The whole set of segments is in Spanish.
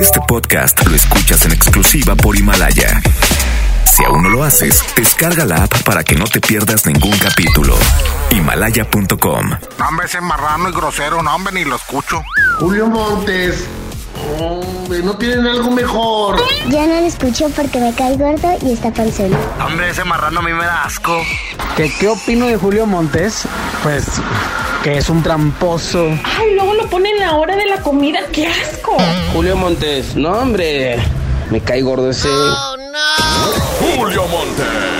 Este podcast lo escuchas en exclusiva por Himalaya. Si aún no lo haces, descarga la app para que no te pierdas ningún capítulo. Himalaya.com. No, hombre, ese marrano y grosero, no, hombre, ni lo escucho. Julio Montes. Hombre, ¿no tienen algo mejor? Ya no lo escucho porque me cae gordo y está panzón. Hombre, ese marrano a mí me da asco. ¿Qué, ¿Qué opino de Julio Montes? Pues que es un tramposo. Ay, luego lo ponen en la hora de la comida, qué asco. Julio Montes, no hombre, me cae gordo ese. Julio Monte.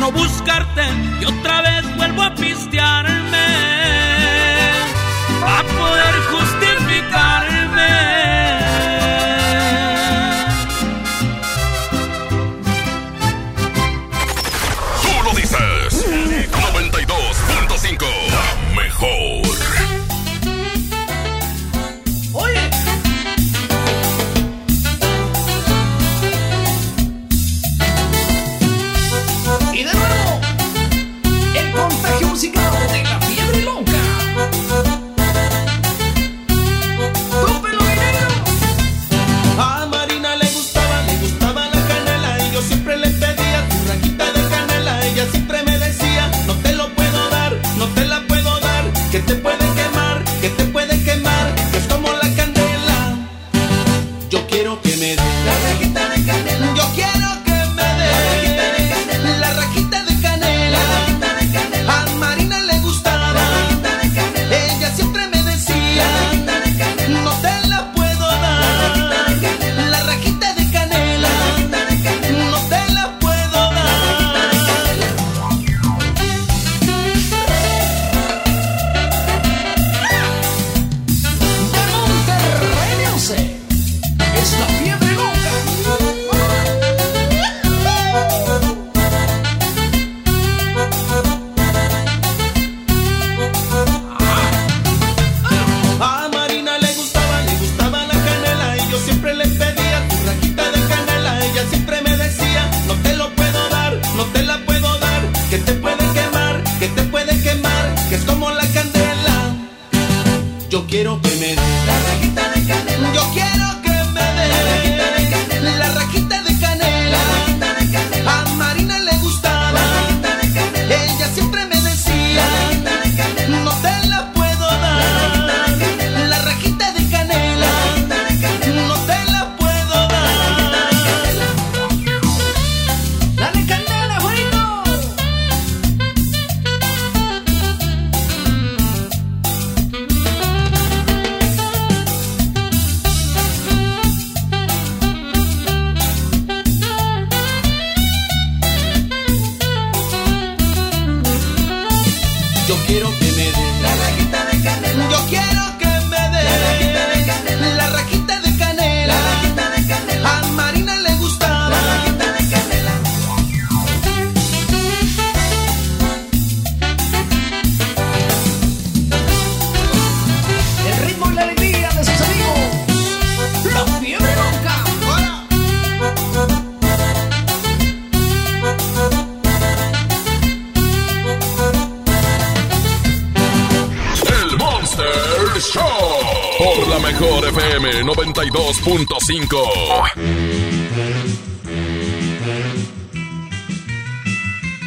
no buscarte y otra vez vuelvo a pistearme a poder justificarme.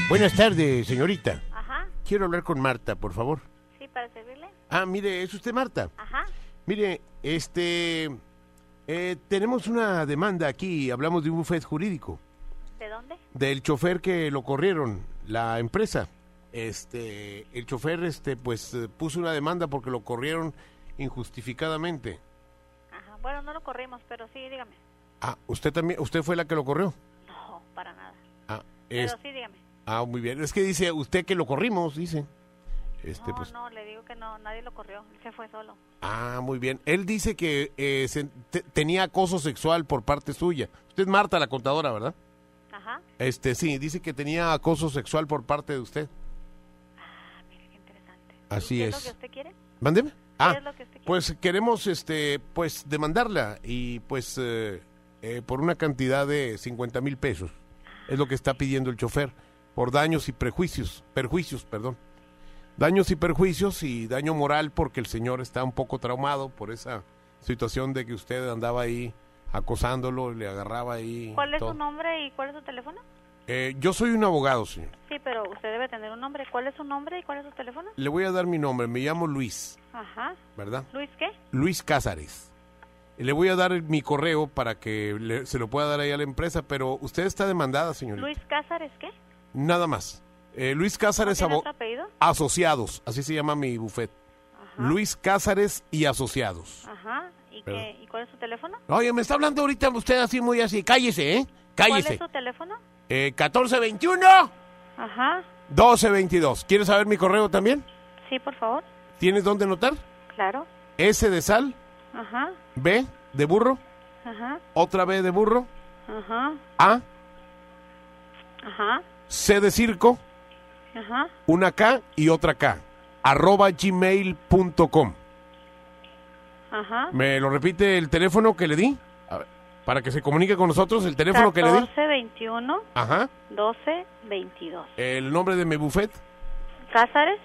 Buenas tardes, señorita. Ajá, Quiero hablar con Marta, por favor. sí, para servirle. Ah, mire, ¿es usted Marta? Ajá, Mire, este... eh, tenemos una demanda aquí, hablamos de un buffet jurídico, ¿de dónde? del chofer que lo corrieron, la empresa. Este, el chofer, este, pues, eh, puso una demanda porque lo corrieron injustificadamente. Pero sí, dígame. Ah, ¿usted también, usted fue la que lo corrió? No, para nada. Ah, Pero es- sí, dígame. ah, muy bien. Es que dice usted que lo corrimos, dice. Este, no, pues, no, le digo que no, nadie lo corrió, él se fue solo. Ah, muy bien. Él dice que eh, se- te- tenía acoso sexual por parte suya. Usted es Marta, la contadora, ¿verdad? Ajá, Este, sí, dice que tenía acoso sexual por parte de usted. Así ¿qué es. es lo que usted quiere? Mándeme. Ah, es lo que usted quiere? pues queremos, este, pues demandarla y pues eh, eh, por una cantidad de 50 mil pesos. Es lo que está pidiendo el chofer por daños y prejuicios, perjuicios, perdón. Daños y perjuicios y daño moral porque el señor está un poco traumado por esa situación de que usted andaba ahí acosándolo, le agarraba ahí. ¿Cuál es todo. su nombre y cuál es su teléfono? Eh, yo soy un abogado, señor. Sí, pero usted debe tener un nombre. ¿Cuál es su nombre y cuál es su teléfono? Le voy a dar mi nombre, me llamo Luis, Ajá. ¿verdad? ¿Luis qué? Luis Cázares. Le voy a dar mi correo para que le- se lo pueda dar ahí a la empresa, pero usted está demandada, señorita. ¿Luis Cázares qué? Nada más. Eh, Luis Cázares ¿No tiene apellido? Asociados, así se llama mi buffet. Luis Cázares y Asociados. Ajá. ¿Y, qué, ¿Y cuál es su teléfono? Oye, me está hablando ahorita usted así muy así. Cállese, ¿eh? ¿Cuál Cállese. es su teléfono? Eh, 1421 Ajá. 1222. ¿Quieres saber mi correo también? Sí, por favor. ¿Tienes dónde anotar? Claro. S de sal, Ajá. B de burro, Ajá. otra B de burro, Ajá. A, Ajá. C de circo, Ajá. una K y otra K, arroba gmail.com. Ajá. ¿Me lo repite el teléfono que le di? Para que se comunique con nosotros, el teléfono que le di. 14, 21, Ajá. 12, 22. El nombre de mi buffet. Cázares.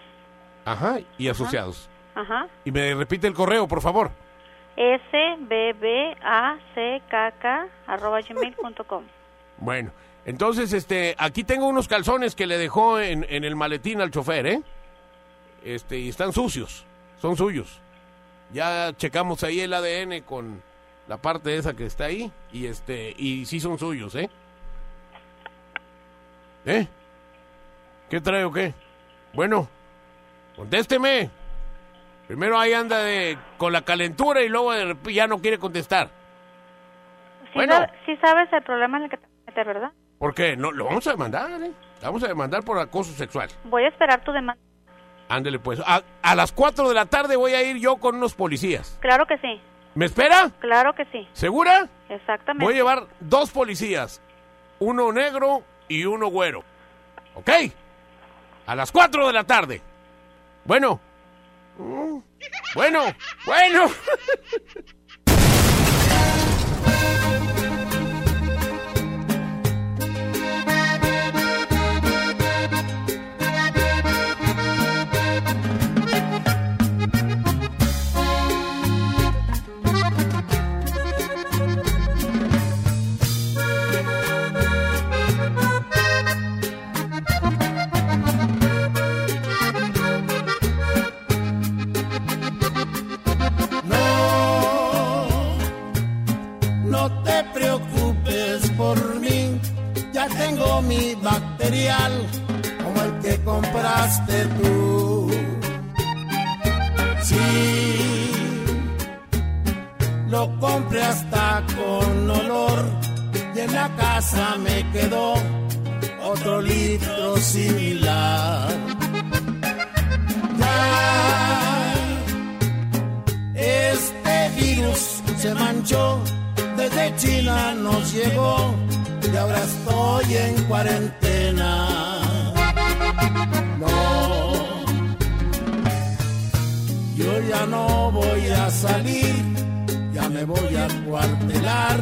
Ajá. Y asociados. Ajá. Y me repite el correo, por favor. S, B, B, A, C, K, K, arroba gmail.com. Bueno, entonces, este, aquí tengo unos calzones que le dejó en, en el maletín al chofer, ¿eh? Este, y están sucios, son suyos. Ya checamos ahí el ADN con la parte esa que está ahí, y este, y sí son suyos, ¿eh? ¿Eh? ¿Qué trae o qué? Bueno, contésteme. Primero ahí anda de, con la calentura y luego de ya no quiere contestar. Sí, Bueno. sabe- sí sabes el problema en el que te metes, ¿verdad? ¿Por qué? No, lo vamos a demandar, ¿eh? Vamos a demandar por acoso sexual. Voy a esperar tu demanda. Ándele pues. A, a las 4 de la tarde voy a ir yo con unos policías. Claro que sí. ¿Me espera? Claro que sí. ¿Segura? Exactamente. Voy a llevar dos policías. Uno negro y uno güero. ¿Ok? A las 4 de la tarde. Bueno. Mm, Bueno. Bueno. como el que compraste tú. Sí, lo compré hasta con olor y en la casa me quedó otro litro similar. Ya, este virus se manchó, desde China nos llegó y ahora estoy en cuarentena. No, yo ya no voy a salir, ya me voy a cuartelar,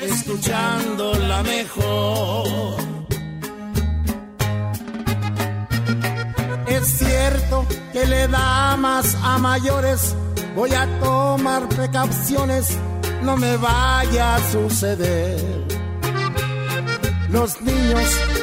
escuchando la mejor. Es cierto que le da más a mayores Voy a tomar precauciones, no me vaya a suceder. Los niños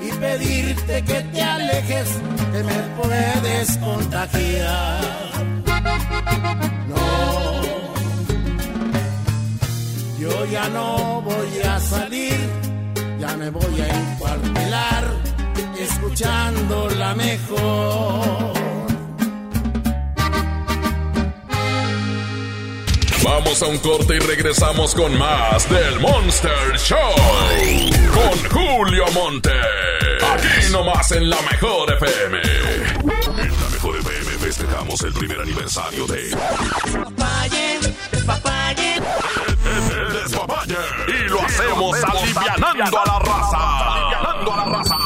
Y pedirte que te alejes, que me puedes contagiar. No, yo ya no voy a salir, ya me voy a encuartelar, escuchando la mejor. Vamos a un corte y regresamos con más del Monster Show. Con Julio Monte. Aquí nomás en la mejor FM. En la mejor FM festejamos el primer aniversario de. Despapalle, despapalle. El despapalle. Y lo hacemos alivianando a la raza. Alivianando a la raza.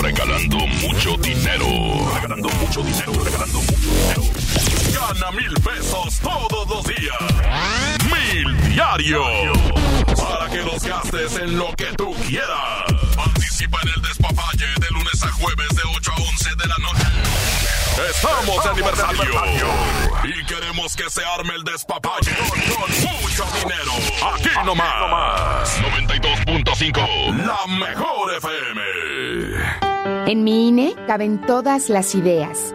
Regalando mucho dinero. Regalando mucho dinero. Gana mil pesos todos los días. Mil diario. Para que los gastes en lo que tú quieras. Participa en el despapalle de lunes a jueves de 8 a 11 de la noche. Estamos de aniversario. Y queremos que se arme el despapalle con mucho dinero. Aquí nomás. 92.5. La mejor FM. En mi INE caben todas las ideas,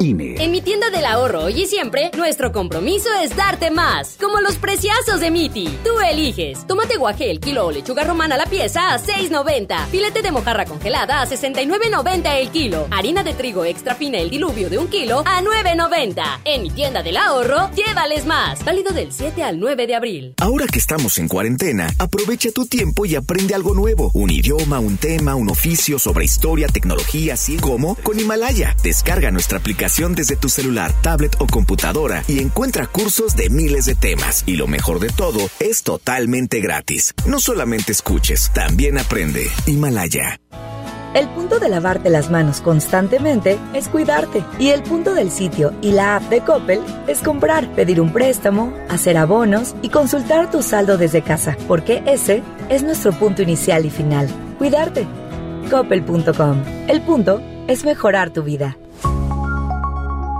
INE. En mi tienda del ahorro hoy y siempre, nuestro compromiso es darte más. Como los preciazos de Miti. Tú eliges. Tomate guaje el kilo o lechuga romana la pieza a 6.90. Filete de mojarra congelada a 69.90 el kilo. Harina de trigo extra fina el diluvio de un kilo a 9.90. En mi tienda del ahorro, llévales más. Válido del 7 al 9 de abril. Ahora que estamos en cuarentena, aprovecha tu tiempo y aprende algo nuevo. Un idioma, un tema, un oficio sobre historia, tecnología, así como con Himalaya. Descarga nuestra aplicación desde tu celular, tablet o computadora y encuentra cursos de miles de temas. Y lo mejor de todo, es totalmente gratis. No solamente escuches, también aprende. Himalaya. El punto de lavarte las manos constantemente es cuidarte. Y el punto del sitio y la app de Coppel es comprar, pedir un préstamo, hacer abonos y consultar tu saldo desde casa, porque ese es nuestro punto inicial y final. Cuidarte. Coppel.com. El punto es mejorar tu vida.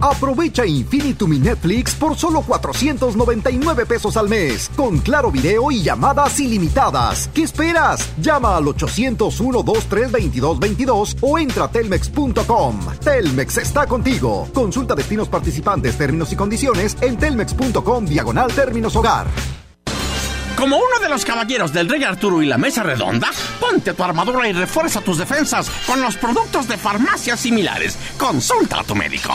Aprovecha Infinitum Netflix por solo 499 pesos al mes, con claro video y llamadas ilimitadas. ¿Qué esperas? Llama al 801-232222 o entra a telmex.com. Telmex está contigo. Consulta destinos participantes, términos y condiciones en telmex.com diagonal términos hogar. Como uno de los caballeros del Rey Arturo y la Mesa Redonda, ponte tu armadura y refuerza tus defensas con los productos de farmacias similares. Consulta a tu médico.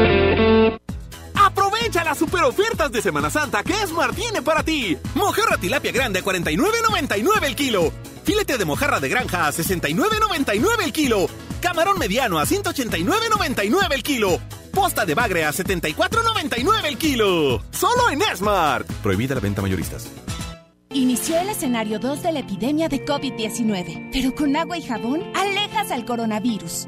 Aprovecha las super ofertas de Semana Santa que Esmar tiene para ti. Mojarra tilapia grande a 49.99 el kilo. Filete de mojarra de granja a 69.99 el kilo. Camarón mediano a 189.99 el kilo. Posta de bagre a 74.99 el kilo. Solo en Esmart. Prohibida la venta mayoristas. Inició el escenario 2 de la epidemia de COVID-19, pero con agua y jabón alejas al coronavirus.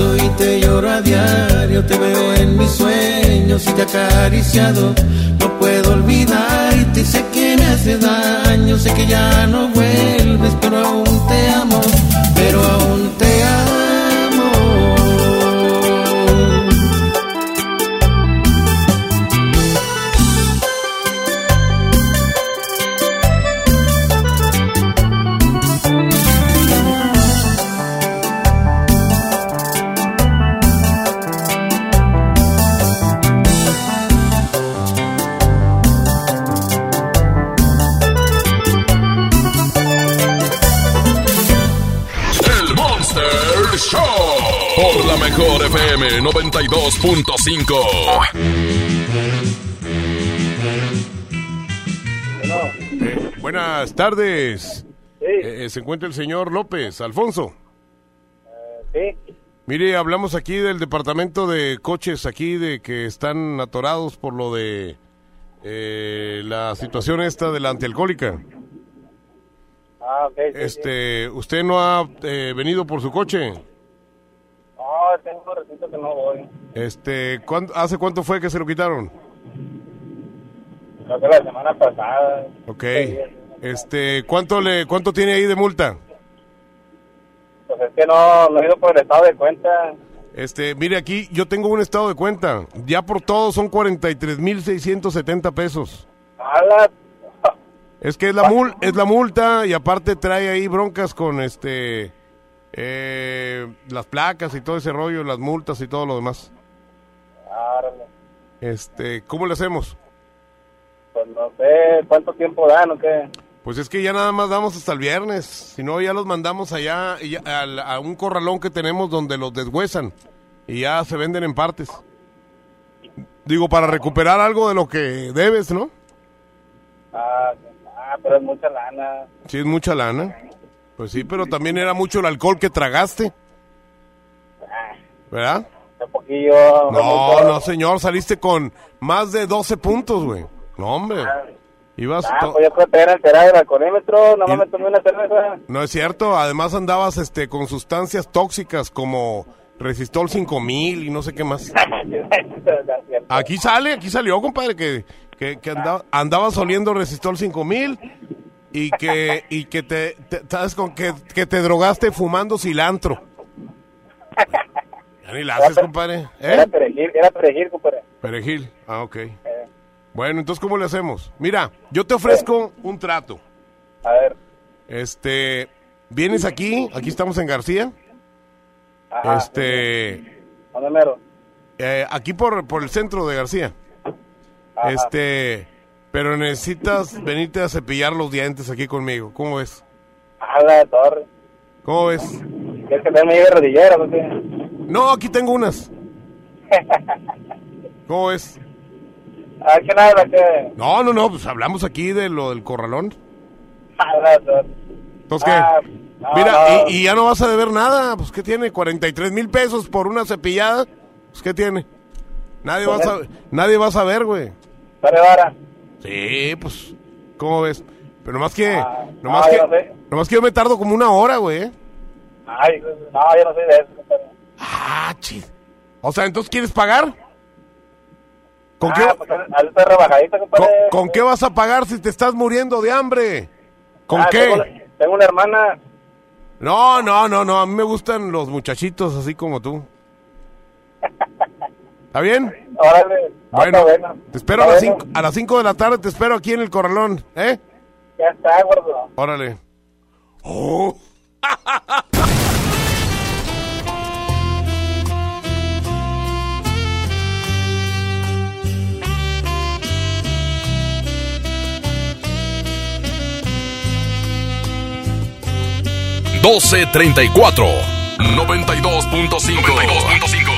Y te lloro a diario, te veo en mis sueños y te acariciado. No puedo olvidarte y sé que me hace daño, sé que ya no vuelves, pero aún te amo, pero aún FM 92.5. Eh, buenas tardes. Eh, eh, se encuentra el señor López, Alfonso. Sí, Mire, hablamos aquí del departamento de coches aquí de que están atorados por lo de eh, la situación esta de la antialcohólica. ah, ok. sí, sí. Este, ¿usted no ha eh, venido por su coche? Ya tengo ratito que no voy. Este, ¿cuándo- ¿hace cuánto fue que se lo quitaron? Creo que la semana pasada. Ok. Este, ¿cuánto le, cuánto tiene ahí de multa? Pues es que no, no he ido por el estado de cuenta. Este, mire aquí, yo tengo un estado de cuenta. Ya por todo son 43,670 pesos. Ala, Es que es la mul, es la multa y aparte trae ahí broncas con este eh, las placas y todo ese rollo, las multas y todo lo demás. Este, ¿cómo le hacemos? Pues no sé cuánto tiempo dan o qué. Pues es que ya nada más damos hasta el viernes. Si no, ya los mandamos allá y ya- a, un corralón que tenemos donde los deshuesan y ya se venden en partes. Digo, para recuperar algo de lo que debes, ¿no? Ah, ah, pero es mucha lana. Sí, es mucha lana. Pues sí, pero también era mucho el alcohol que tragaste. ¿Verdad? Un poquillo. No, no, señor, saliste con más de 12 puntos, güey. No, hombre. Ibas Ah, pues yo creo que era alterar el alcoholímetro, nada más me tomé una cerveza. No es cierto, además andabas este con sustancias tóxicas como Resistol 5000 y no sé qué más. Aquí sale, aquí salió, compadre, que, que, que andaba- andabas oliendo Resistol 5000 y que y que te, te- sabes con que, que te drogaste fumando cilantro. Ya ni la haces, compadre. Era ¿Eh? perejil, era perejil, compadre. Perejil. Ah, ok. Bueno, entonces ¿cómo le hacemos? Mira, yo te ofrezco un trato. A ver. Este, vienes aquí, aquí estamos en García. Ajá. Este, ¿Dónde mero? eh, aquí por, por el centro de García. Ajá. Este, pero necesitas venirte a cepillar los dientes aquí conmigo. ¿Cómo ves? A la torre. ¿Cómo ves? ¿Quieres que te me lleve rodillera? No, aquí tengo unas. ¿Cómo ves? ¿A quién habla que? No, no, no, pues hablamos aquí de lo del corralón. A la torre. Entonces, ¿qué? Ah, no, Mira, no. Y, y ya no vas a deber nada. Pues, ¿qué tiene? 43 mil pesos por una cepillada. Pues, ¿qué tiene? Nadie va a saber, nadie va a saber, güey. ¿Dale vara? Sí, pues, ¿cómo ves? Pero nomás que, Ah, nomás no, que, no sé. nomás que yo me tardo como una hora, güey. Ay, no, yo no sé de eso. Ah, chis. O sea, ¿entonces quieres pagar? ¿Con, ah, qué, pues con qué vas a pagar si te estás muriendo de hambre? ¿Con Ah, qué? Tengo, tengo una hermana. No, no, no, no. A mí me gustan los muchachitos así como tú. ¿Está bien? Órale. Bueno, bueno. te espero a las, cinco, a las 5 de la tarde, te espero aquí en el corralón, ¿eh? Ya está, gordo. Órale. Oh. 1234 92.5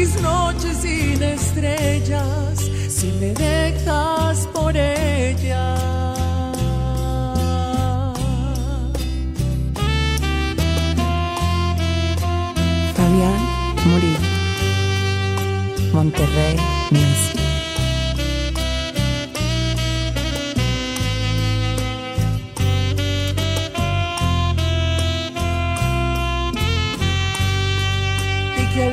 mis noches sin estrellas si me dejas por ella. Fabián Murillo, Monterrey Music.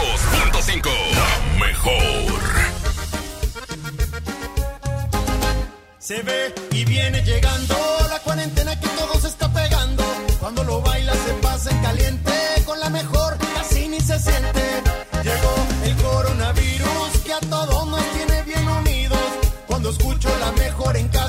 92.5. La mejor. Se ve y viene llegando la cuarentena que todo se está pegando. Cuando lo baila se pasa en caliente, con la mejor casi ni se siente. Llegó el coronavirus que a todos nos tiene bien unidos. Cuando escucho la mejor en casa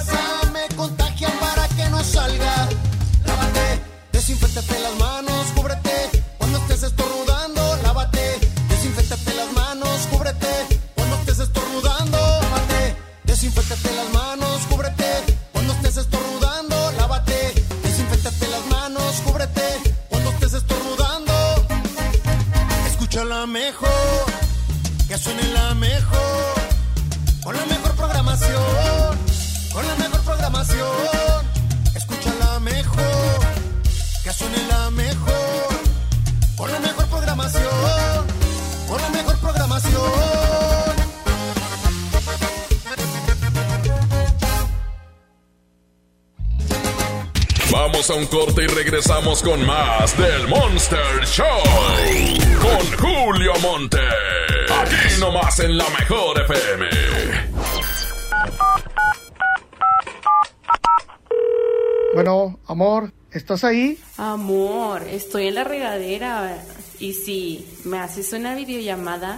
corte y regresamos con más del Monster Show. Con Julio Monte. Aquí nomás en la mejor FM. Bueno, amor, ¿estás ahí? Amor, estoy en la regadera. Y si me haces una videollamada.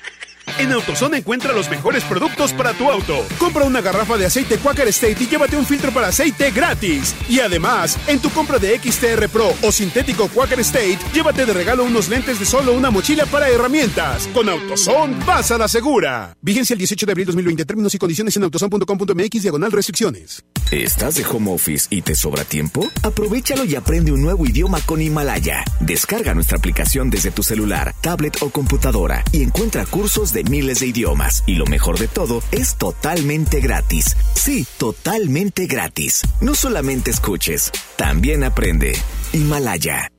En AutoZone encuentra los mejores productos para tu auto. Compra una garrafa de aceite Quaker State y llévate un filtro para aceite gratis. Y además, en tu compra de XTR Pro o sintético Quaker State, llévate de regalo unos lentes de solo una mochila para herramientas. Con AutoZone vas a la segura. Vigencia el 18 de abril 2020. Términos y condiciones en autozone.com.mx diagonal restricciones. ¿Estás de home office y te sobra tiempo? Aprovechalo y aprende un nuevo idioma con Himalaya. Descarga nuestra aplicación desde tu celular, tablet o computadora y encuentra cursos de miles de idiomas. Y lo mejor de todo, es totalmente gratis. Sí, totalmente gratis. No solamente escuches, también aprende. Himalaya.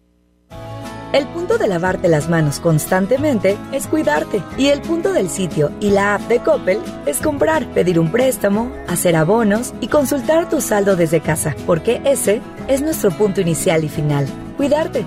El punto de lavarte las manos constantemente es cuidarte. Y el punto del sitio y la app de Coppel es comprar, pedir un préstamo, hacer abonos y consultar tu saldo desde casa, porque ese es nuestro punto inicial y final. Cuidarte.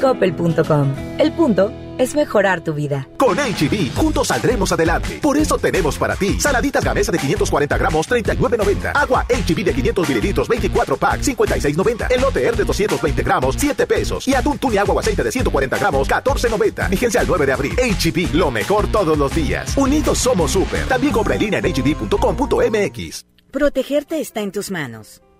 Coppel.com. El punto es mejorar tu vida. Con HB, juntos saldremos adelante. Por eso tenemos para ti saladitas gamesa de 540 gramos, 39.90. Agua HB de 500 mililitros, 24 pack, 56.90. Elote R de 220 gramos, 7 pesos. Y atún tuni agua o aceite de 140 gramos, 14.90. Vigencia al 9 de abril. HB, lo mejor todos los días. Unidos somos super. También compra en línea en hb.com.mx. Protegerte está en tus manos.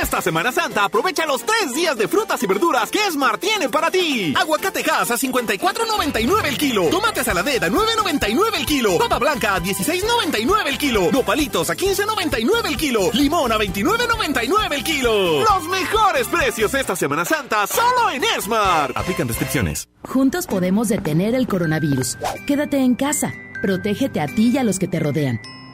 Esta Semana Santa aprovecha los tres días de frutas y verduras que Esmar tiene para ti. Aguacate Hass a 54.99 el kilo. Tomate saladera a 9.99 el kilo. Papa blanca a 16.99 el kilo. Nopalitos a 15.99 el kilo. Limón a 29.99 el kilo. Los mejores precios esta Semana Santa solo en Esmar. Aplican restricciones. Juntos podemos detener el coronavirus. Quédate en casa. Protégete a ti y a los que te rodean.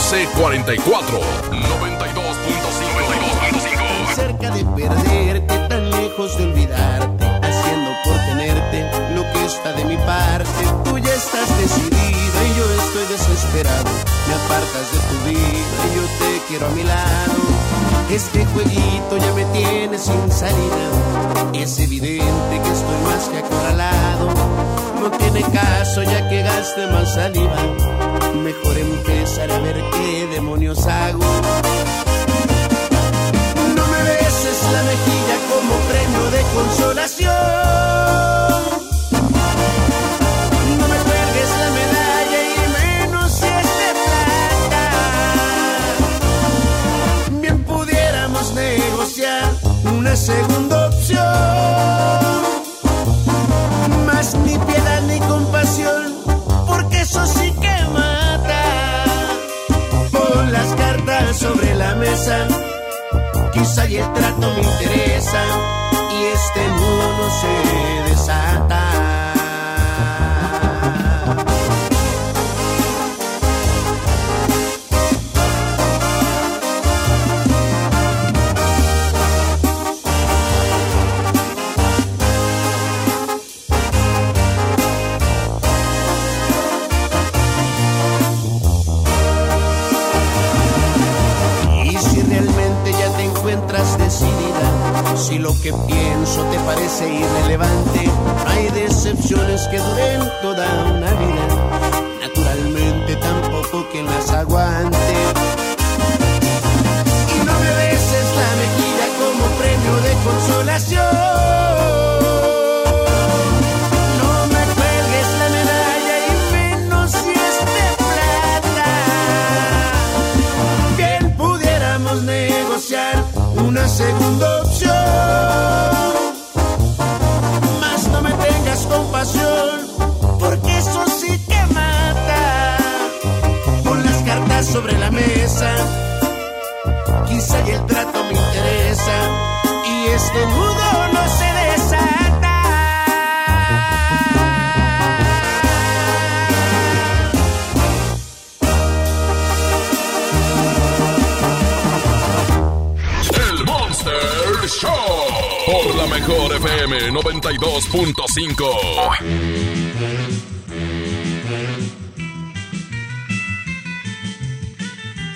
Doce cuarenta y cuatro, noventa y dos punto cinco, cerca de perderte, tan lejos de olvidarte, haciendo por tenerte lo que está de mi parte. Tú ya estás decidida y yo estoy desesperado. Me apartas de tu vida y yo te quiero a mi lado. Este jueguito ya me tiene sin salida. Es evidente que estoy más que acorralado. No tiene caso ya que gaste más saliva. Mejor empezar a ver qué demonios hago. No me beses la mejilla como premio de consolación. No me cuelgues la medalla y menos si es de plata. Bien pudiéramos negociar una segunda y el trato me interesa y este nudo no se desata. Que duren toda una vida.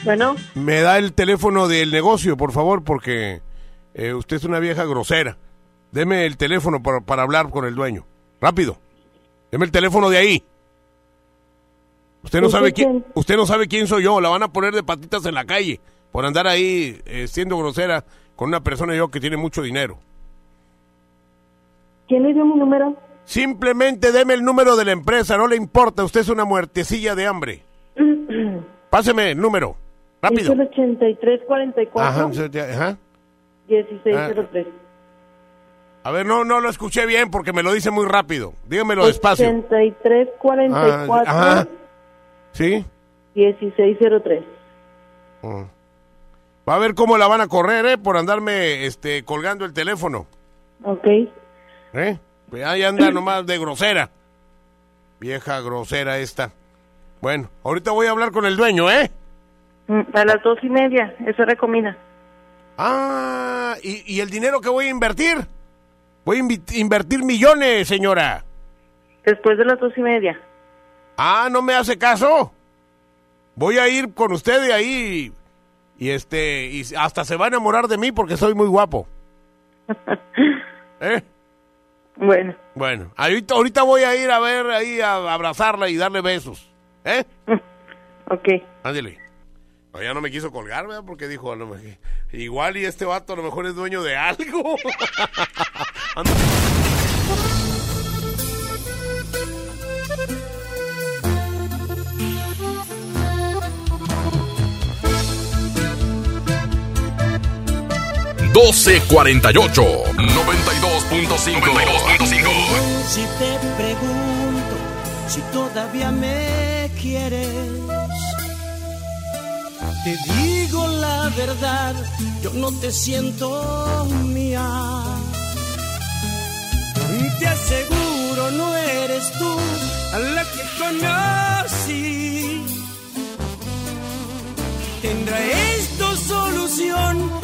Bueno, Me da el teléfono del negocio, por favor, porque eh, usted es una vieja grosera. Deme el teléfono para, para hablar con el dueño. Rápido. Deme el teléfono de ahí. Usted no ¿Usted sabe quién, quién? usted no sabe quién soy yo. La van a poner de patitas en la calle por andar ahí eh, siendo grosera con una persona yo que tiene mucho dinero. ¿Quién le dio mi número? Simplemente deme el número de la empresa, no le importa. Usted es una muertecilla de hambre. Páseme el número. Rápido. Es el 8344 Ajá, ajá. 1603. A ver, no, no lo escuché bien porque me lo dice muy rápido. Dígamelo despacio. 8344 Ah, ajá. ¿Sí? 1603. Mm. Va a ver cómo la van a correr, ¿eh? Por andarme este, colgando el teléfono. Ok. ¿Eh? Pues ahí anda nomás de grosera. Vieja grosera esta. Bueno, ahorita voy a hablar con el dueño, ¿eh? Mm, A las dos y media, eso recomienda. Ah, ¿y, y el dinero que voy a invertir? Voy a invertir millones, señora. Después de las dos y media. Ah, no me hace caso. Voy a ir con usted de ahí y este y hasta se va a enamorar de mí porque soy muy guapo. ¿Eh? Bueno. Bueno, ahorita, ahorita voy a ir a ver ahí a abrazarla y darle besos. ¿Eh? Ok. Ándale. No, ya no me quiso colgar, ¿verdad? Porque dijo, a lo mejor- igual y este vato a lo mejor es dueño de algo. Ándale. 1248 92.5 Si te pregunto si todavía me quieres, te digo la verdad, yo no te siento mía. Te aseguro no eres tú a la que conocí. ¿Tendrá esto solución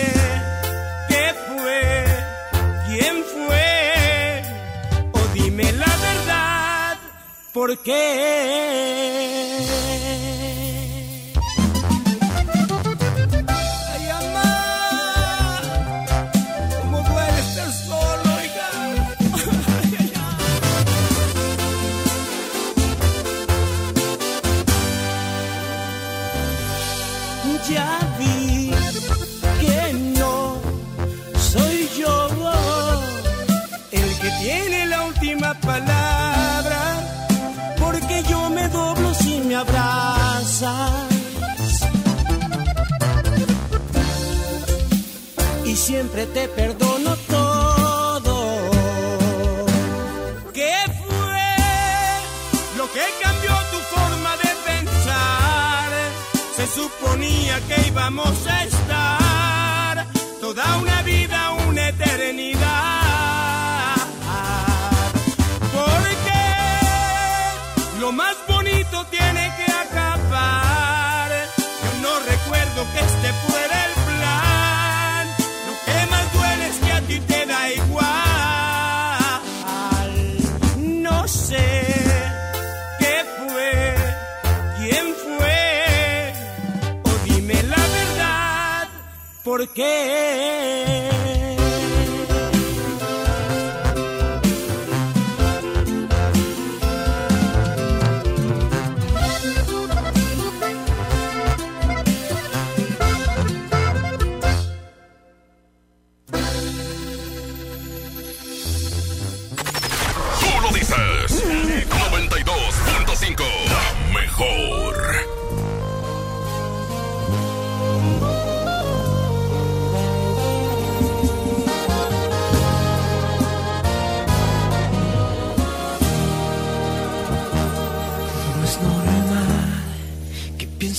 ¿por qué? Siempre te perdono todo. ¿Qué fue lo que cambió tu forma de pensar? Se suponía que íbamos a estar ¿Por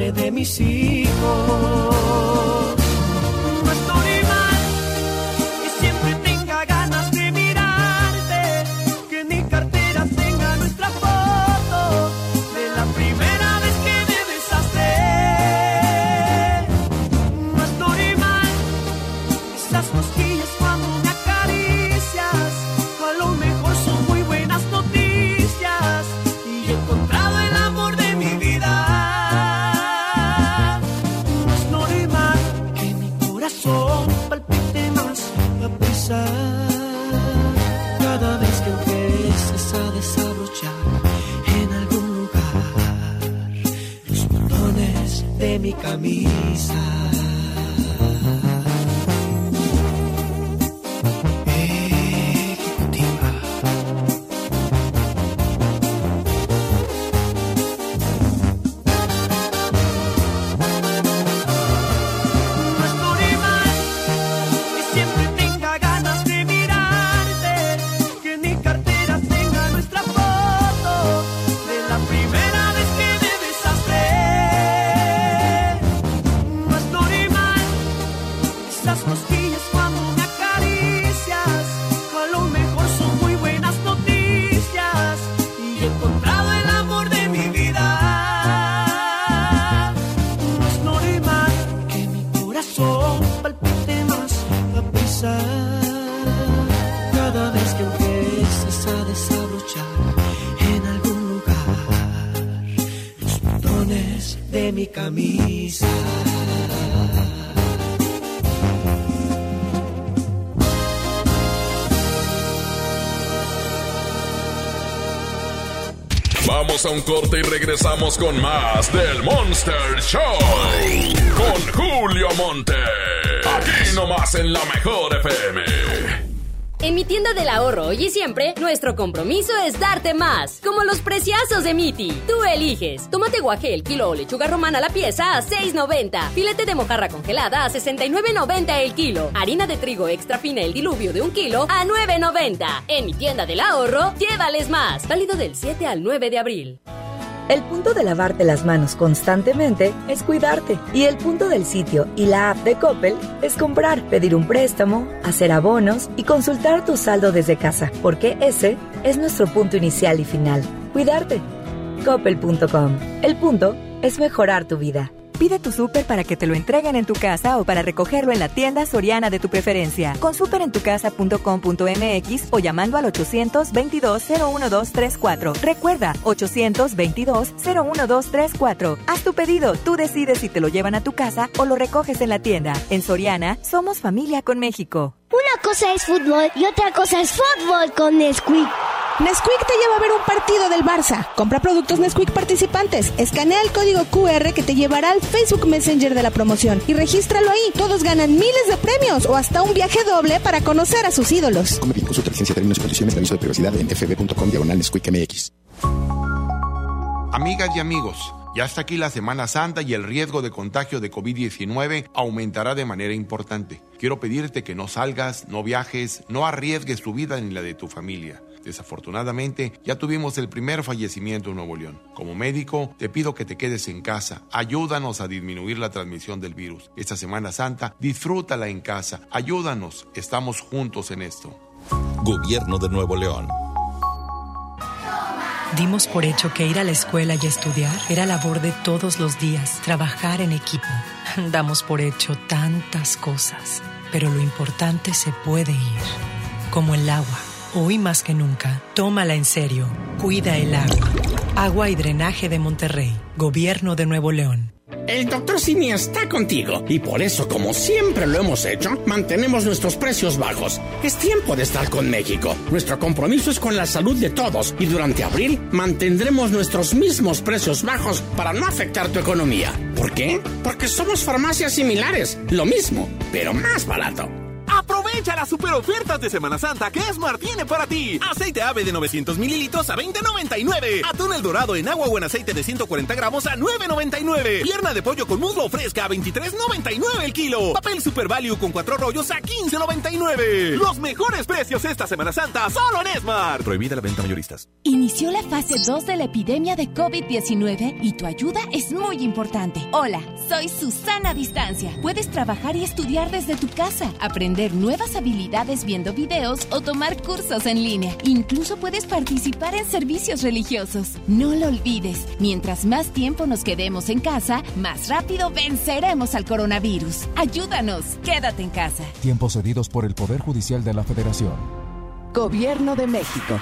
Madre de mis hijos. Camisa. Vamos a un corte y regresamos con más del Monster Show. Con Julio Monte. Aquí nomás en la mejor FM. En mi tienda del ahorro hoy y siempre, nuestro compromiso es darte más. Como los preciazos de Miti. Tú eliges. Tomate guaje el kilo o lechuga romana la pieza a 6.90. Filete de mojarra congelada a 69.90 el kilo. Harina de trigo extra fina el diluvio de un kilo a 9.90. En mi tienda del ahorro, llévales más. Válido del 7 al 9 de abril. El punto de lavarte las manos constantemente es cuidarte. Y el punto del sitio y la app de Coppel es comprar, pedir un préstamo, hacer abonos y consultar tu saldo desde casa. Porque ese es nuestro punto inicial y final. Cuidarte. Coppel.com. El punto es mejorar tu vida. Pide tu súper para que te lo entreguen en tu casa o para recogerlo en la tienda soriana de tu preferencia. Con superentucasa.com.mx o llamando al 822-01234. Recuerda, 822-01234. Haz tu pedido, tú decides si te lo llevan a tu casa o lo recoges en la tienda. En Soriana, somos familia con México. Una cosa es fútbol y otra cosa es fútbol con Nesquik. Nesquik te lleva a ver un partido del Barça. Compra productos Nesquik participantes. Escanea el código QR que te llevará al Facebook Messenger de la promoción y regístralo ahí. Todos ganan miles de premios o hasta un viaje doble para conocer a sus ídolos. Come bien, consulta licencia, términos y condiciones de aviso de privacidad en fb.com diagonal Nesquik MX. Amigas y amigos, Ya está aquí la Semana Santa y el riesgo de contagio de COVID-19 aumentará de manera importante. Quiero pedirte que no salgas, no viajes, no arriesgues tu vida ni la de tu familia. Desafortunadamente, ya tuvimos el primer fallecimiento en Nuevo León. Como médico, te pido que te quedes en casa. Ayúdanos a disminuir la transmisión del virus. Esta Semana Santa, disfrútala en casa. Ayúdanos. Estamos juntos en esto. Gobierno de Nuevo León. Dimos por hecho que ir a la escuela y estudiar era labor de todos los días, trabajar en equipo. Damos por hecho tantas cosas, pero lo importante se puede ir, como el agua. Hoy más que nunca, tómala en serio. Cuida el agua. Agua y drenaje de Monterrey. Gobierno de Nuevo León. El doctor Simi está contigo y por eso, como siempre lo hemos hecho, mantenemos nuestros precios bajos. Es tiempo de estar con México. Nuestro compromiso es con la salud de todos y durante abril mantendremos nuestros mismos precios bajos para no afectar tu economía. ¿Por qué? Porque somos farmacias similares, lo mismo, pero más barato. Aprovecha las super ofertas de Semana Santa que Smart tiene para ti. Aceite ave de 900 mililitros a 20.99. Atún el dorado en agua o en aceite de 140 gramos a 9.99. Pierna de pollo con muslo fresca a 23.99 el kilo. Papel Super Value con cuatro rollos a 15.99. Los mejores precios esta Semana Santa solo en Smart. Prohibida la venta mayoristas. Inició la fase 2 de la epidemia de COVID-19 y tu ayuda es muy importante. Hola, soy Susana Distancia. Puedes trabajar y estudiar desde tu casa, aprender nuevas habilidades viendo videos o tomar cursos en línea. Incluso puedes participar en servicios religiosos. No lo olvides, mientras más tiempo nos quedemos en casa, más rápido venceremos al coronavirus. Ayúdanos, quédate en casa. Tiempos cedidos por el Poder Judicial de la Federación. Gobierno de México.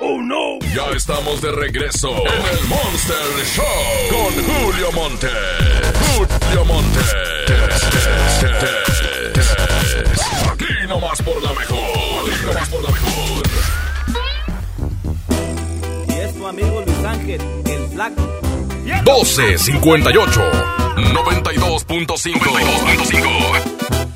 ¡Oh, no! Ya estamos de regreso en el Monster Show con Julio Monte. Julio Monte. Aquí nomás por la mejor. Aquí nomás por la mejor. Y es tu amigo Luis Ángel, el flaco. 1258 92.5 92.5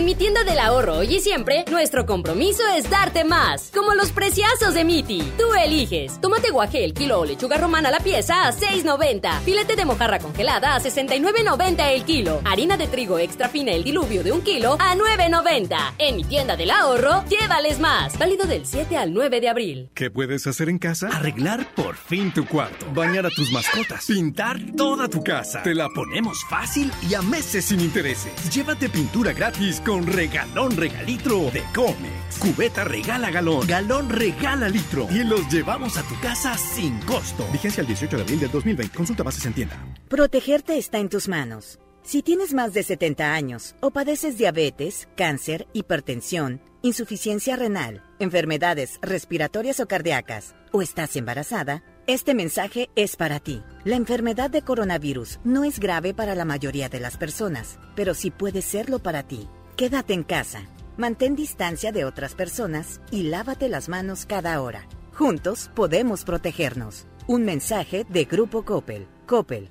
En mi tienda del ahorro hoy y siempre, nuestro compromiso es darte más. Como los preciazos de Miti. Tú eliges. Tomate guaje el kilo o lechuga romana a la pieza a 6.90. Filete de mojarra congelada a 69.90 el kilo. Harina de trigo extra fina el diluvio de un kilo a 9.90. En mi tienda del ahorro, llévales más. Válido del 7 al 9 de abril. ¿Qué puedes hacer en casa? Arreglar por fin tu cuarto. Bañar a tus mascotas. Pintar toda tu casa. Te la ponemos fácil y a meses sin intereses. Llévate pintura gratis con regalón regalitro de Comex. Cubeta regala galón. Galón regala litro. Y los llevamos a tu casa sin costo. Vigencia el 18 de abril del 2020. Consulta bases en tienda. Protegerte está en tus manos. Si tienes más de 70 años o padeces diabetes, cáncer, hipertensión, insuficiencia renal, enfermedades respiratorias o cardíacas, o estás embarazada, este mensaje es para ti. La enfermedad de coronavirus no es grave para la mayoría de las personas, pero sí puede serlo para ti. Quédate en casa, mantén distancia de otras personas y lávate las manos cada hora. Juntos podemos protegernos. Un mensaje de Grupo Coppel. Coppel,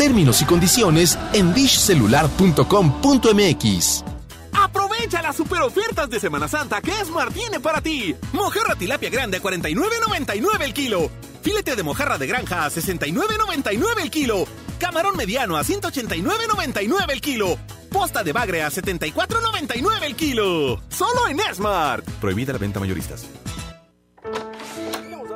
Términos y condiciones en dishcelular.com.mx. Aprovecha las super ofertas de Semana Santa que Esmar tiene para ti. Mojarra tilapia grande a 49.99 el kilo. Filete de mojarra de granja a 69.99 el kilo. Camarón mediano a 189.99 el kilo. Posta de bagre a 74.99 el kilo. Solo en Esmart. Prohibida la venta mayoristas.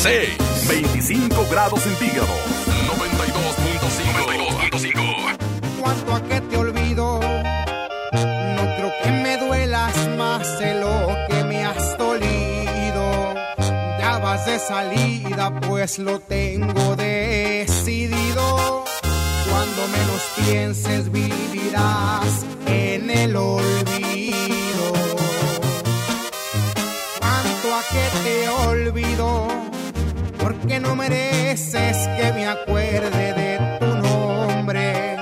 Una C. 25 grados centígrados. 92.5. cuanto a que te olvido. No creo que me duelas más de lo que me has dolido. Ya vas de salida, pues lo tengo decidido. Cuando menos pienses vivirás en el olvido. No mereces que me acuerde de tu nombre,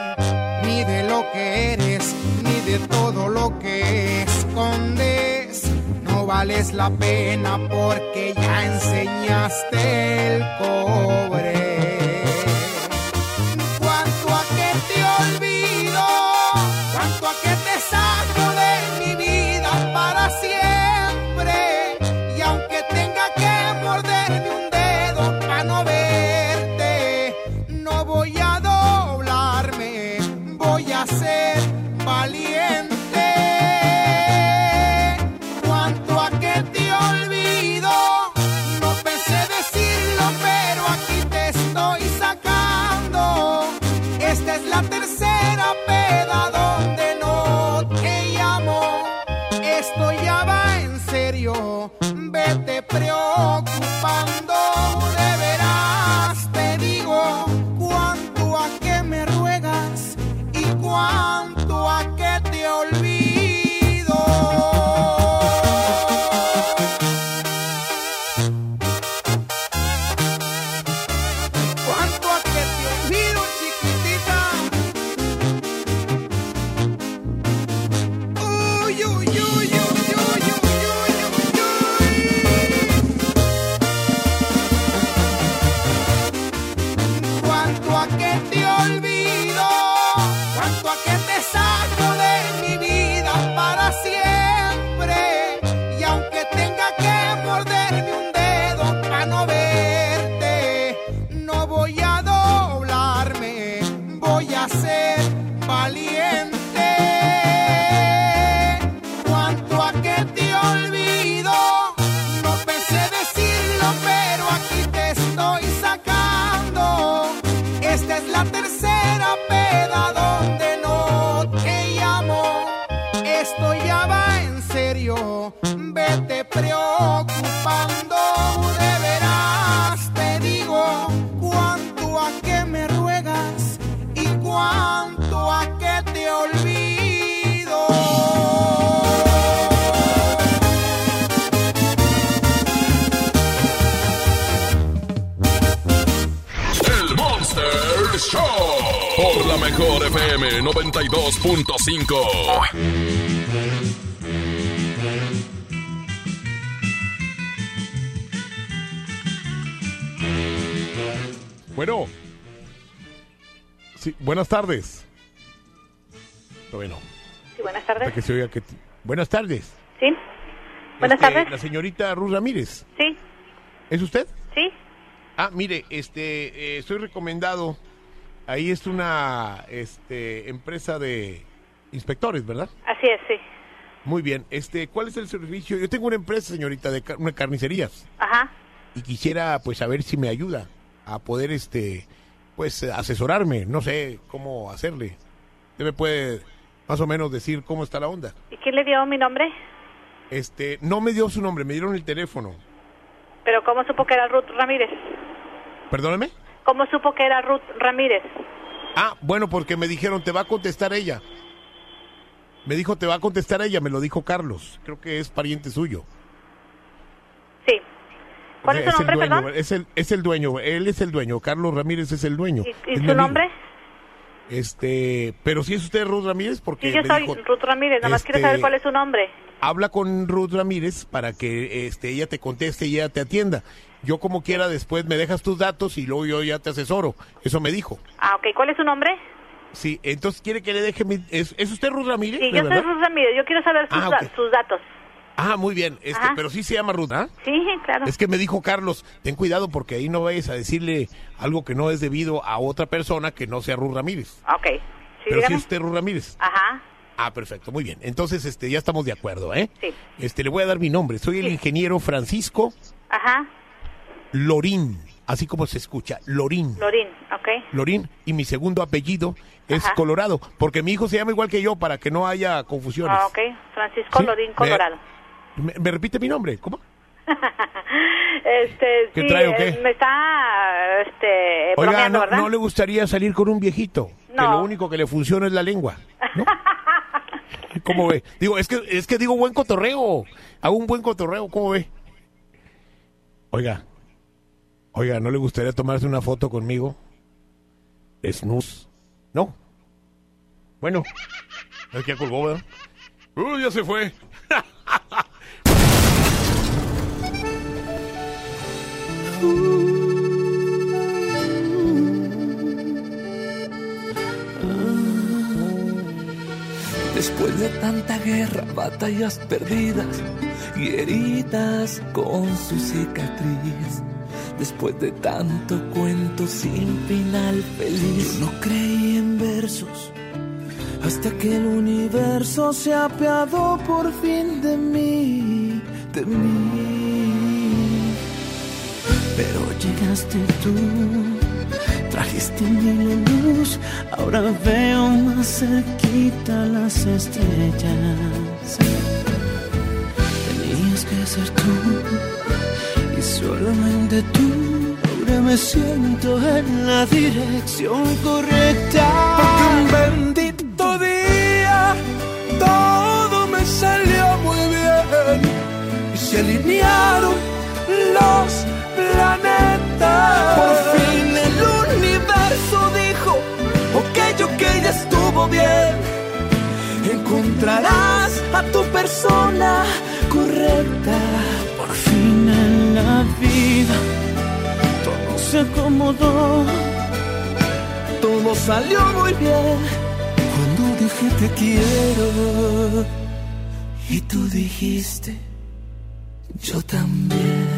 ni de lo que eres, ni de todo lo que escondes. No vales la pena porque ya enseñaste el cobre. La mejor FM 92.5. Bueno. Sí, buenas tardes. Bueno, Sí, buenas tardes. que se oiga que... Buenas tardes. Sí. Buenas Este, tardes. La señorita Ruth Ramírez. Sí. ¿Es usted? Sí. Ah, mire, este, eh, estoy recomendado. Ahí es una este, empresa de inspectores, ¿verdad? Así es, sí. Muy bien. Este, ¿cuál es el servicio? Yo tengo una empresa, señorita, de car- una carnicerías Ajá. y quisiera, pues, saber si me ayuda a poder, este, pues, asesorarme. No sé cómo hacerle. Usted me puede, más o menos, decir cómo está la onda. ¿Y quién le dio mi nombre? Este, no me dio su nombre, me dieron el teléfono. ¿Pero cómo supo que era Ruth Ramírez? Perdóneme. ¿Cómo supo que era Ruth Ramírez? Ah, bueno, porque me dijeron, te va a contestar ella. Me dijo, te va a contestar ella, me lo dijo Carlos. Creo que es pariente suyo. Sí. ¿Cuál es su el nombre, dueño, perdón? Es el, es el dueño, él es el dueño, Carlos Ramírez es el dueño. ¿Y, su nombre? Este, pero si es usted Ruth Ramírez, porque Sí, yo me soy dijo, Ruth Ramírez. Nada más quiero este, saber cuál es su nombre. habla con Ruth Ramírez para que este, ella te conteste y ella te atienda. Yo como quiera después me dejas tus datos y luego yo ya te asesoro. Eso me dijo. Ah, ok. ¿Cuál es su nombre? Sí, entonces quiere que le deje mi... ¿Es, ¿es usted Ruth Ramírez? Sí, yo soy? Ruth Ramírez. Yo quiero saber sus, Ah, da- ok. sus datos. Ah, muy bien. Este, Ajá. pero sí se llama Ruth, ¿ah? Sí, claro. Es que me dijo Carlos, ten cuidado porque ahí no vayas a decirle algo que no es debido a otra persona que no sea Ruth Ramírez. Ok. Sí, pero dígame. sí es usted Ruth Ramírez. Ajá. Ah, perfecto, muy bien. Entonces, este, ya estamos de acuerdo, ¿eh? Sí. Este, le voy a dar mi nombre. Soy el ingeniero Francisco Ajá. Lorín, así como se escucha, Lorín. Lorín. Ok. Lorín y mi segundo apellido es Ajá. Colorado, porque mi hijo se llama igual que yo para que no haya confusiones. Ah, ok. Francisco Sí, Lorín, Colorado. ¿Me, me repite mi nombre? ¿Cómo? Este, ¿Qué sí, trae o qué? eh, me está, este, Oiga, no, ¿verdad? ¿no le gustaría salir con un viejito? que lo único que le funciona es la lengua. ¿no? ¿Cómo ve? Digo, es que, es que digo buen cotorreo. Hago un buen cotorreo, ¿cómo ve? Oiga, oiga, ¿no le gustaría tomarse una foto conmigo? Snus. ¿No? Bueno, es que colgó, ¿verdad? Uy, ya se fue. Después de tanta guerra, batallas perdidas y heridas con su cicatriz. Después de tanto cuento sin final feliz. Yo no creí en versos hasta que el universo se apiadó por fin de mí, de mí. Pero llegaste tú, trajiste mi luz, ahora veo más cerquita las estrellas. Tenías que ser tú solamente tú. Ahora me siento en la dirección correcta. Porque un bendito día todo me salió muy bien y se alinearon los planetas. Por fin el universo dijo, ok, ok, ya estuvo bien. Encontrarás a tu persona correcta. Por fin en la vida todo se acomodó. Todo salió muy bien cuando dije te quiero. Y tú dijiste, yo también.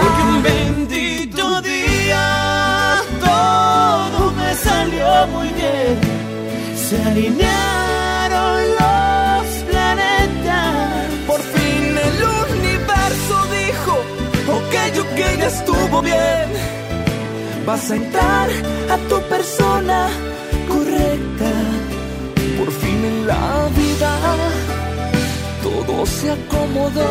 Porque un bendito día todo me salió muy bien. Se alinearon los planetas. Por fin el universo dijo, ok, ok, ya estuvo bien. Vas a entrar a tu persona correcta. Por fin en la vida todo se acomodó.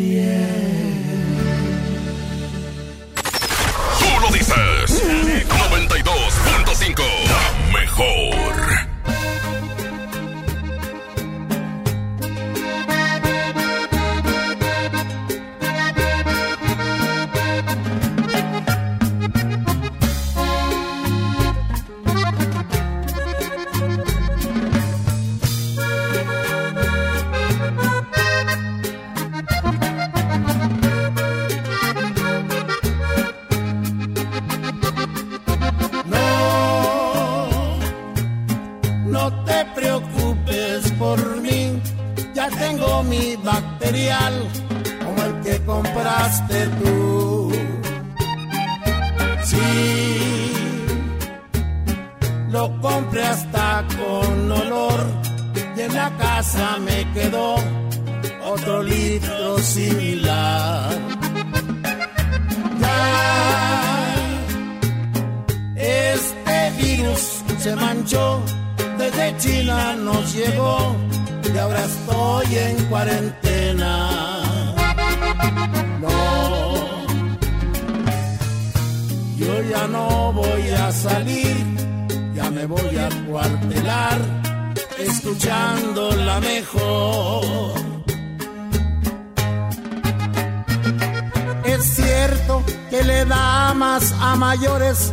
también. Tú lo dices. 92.5. La mejor. Se manchó, desde China nos llegó y ahora estoy en cuarentena. No, yo ya no voy a salir, ya me voy a cuartelar escuchando la mejor. Es cierto que le da más a mayores,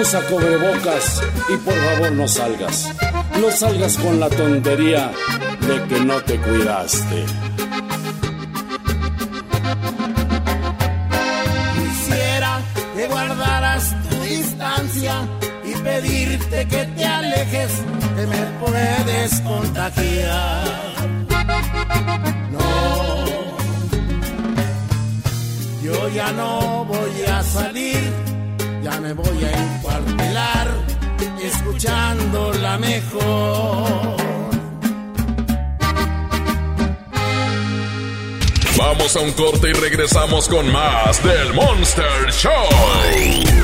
usa cobrebocas y por favor no salgas. No salgas con la tontería de que no te cuidaste. Quisiera que guardaras tu distancia y pedirte que te alejes, que me puedes contagiar. No, yo ya no voy a salir, me voy a encuartelar, escuchando la mejor. Vamos a un corte y regresamos con más del Monster Show.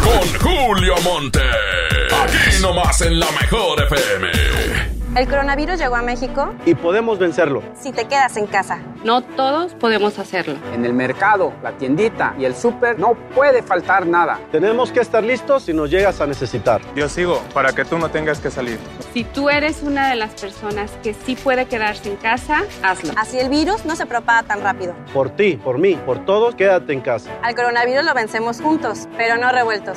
Con Julio Monte. Aquí nomás en la mejor FM. El coronavirus llegó a México y podemos vencerlo. si te quedas en casa. No todos podemos hacerlo. En el mercado, la tiendita y el súper no puede faltar nada. Tenemos que estar listos si nos llegas a necesitar. Yo sigo para que tú no tengas que salir. Si tú eres una de las personas que sí puede quedarse en casa, hazlo. Así el virus no se propaga tan rápido. Por ti, por mí, por todos, quédate en casa. Al coronavirus lo vencemos juntos, pero no revueltos.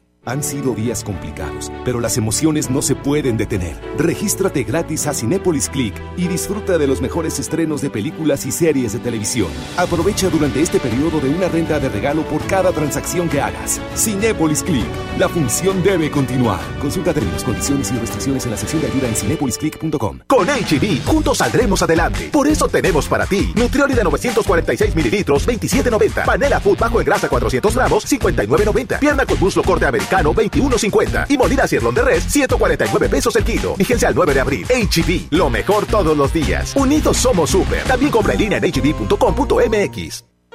Han sido días complicados, pero las emociones no se pueden detener. Regístrate gratis a Cinépolis Click y disfruta de los mejores estrenos de películas y series de televisión. Aprovecha durante este periodo de una renta de regalo por cada transacción que hagas. Cinépolis Click. La función debe continuar. Consulta términos, condiciones y restricciones en la sección de ayuda en cinépolisclick.com. Con HB, juntos saldremos adelante. Por eso tenemos para ti Nutrioli de 946 mililitros, 27.90. Panela Food bajo en grasa 400 gramos, 59.90. Pierna con muslo corte americano, 21.50. Y molida cirlón de res, 149 pesos el kilo. Vigencia al 9 de abril. HB, lo mejor todos los días. Unidos somos super. También compra en línea en hb.com.mx.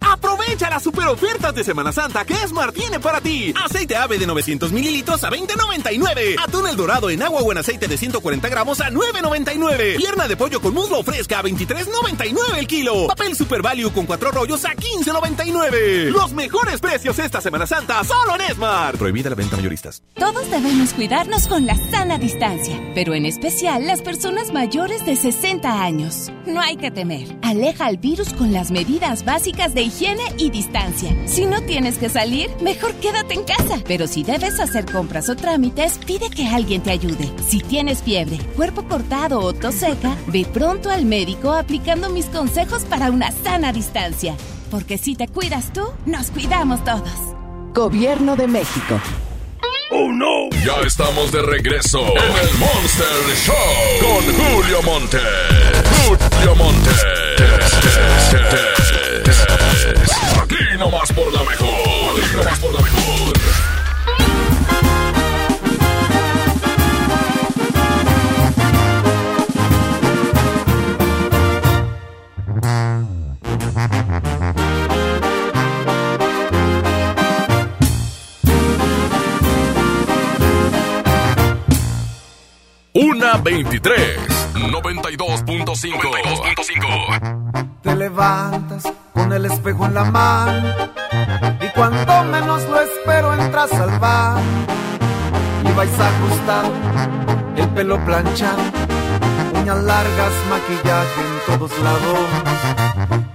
Aprovecha las super ofertas de Semana Santa que Esmar tiene para ti. Aceite ave de 900 mililitros a 20.99. Atún el dorado en agua o en aceite de 140 gramos a 9.99. Pierna de pollo con muslo fresca a 23.99 el kilo. Papel Super Value con cuatro rollos a 15.99. Los mejores precios esta Semana Santa solo en Esmar. Prohibida la venta mayoristas. Todos debemos cuidarnos con la sana distancia, pero en especial las personas mayores de 60 años. No hay que temer. Aleja al virus con las medidas básicas de higiene y distancia. Si no tienes que salir, mejor quédate en casa. Pero si debes hacer compras o trámites, pide que alguien te ayude. Si tienes fiebre, cuerpo cortado o tos seca, ve pronto al médico aplicando mis consejos para una sana distancia. Porque si te cuidas tú, nos cuidamos todos. Gobierno de México. ¡Oh, no! Ya estamos de regreso en el Monster Show con Julio Monte. Julio Monte. Aquí nomás por la mejor. Aquí nomás por la mejor. Una 23 92.5 Te levantas con el espejo en la mano y cuando menos lo espero entras al bar y vais ajustado, el pelo planchado, uñas largas, maquillaje en todos lados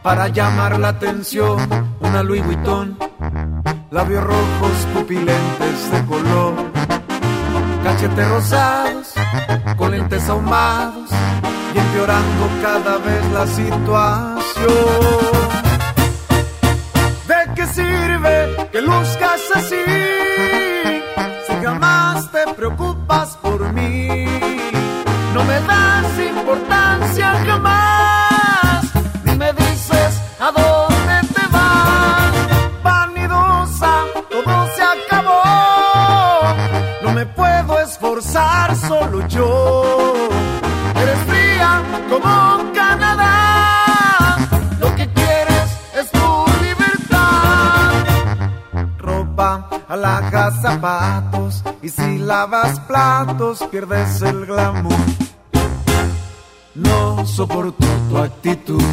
para llamar la atención, una Louis Vuitton, labios rojos, pupilentes de color, cachetes rosados, con lentes ahumados y empeorando cada vez la situación. ¿De qué sirve que luzcas así si jamás te preocupas como Canadá. Lo que quieres es tu libertad. Ropa, alhajas, zapatos. Y si lavas platos, pierdes el glamour. No soporto tu actitud.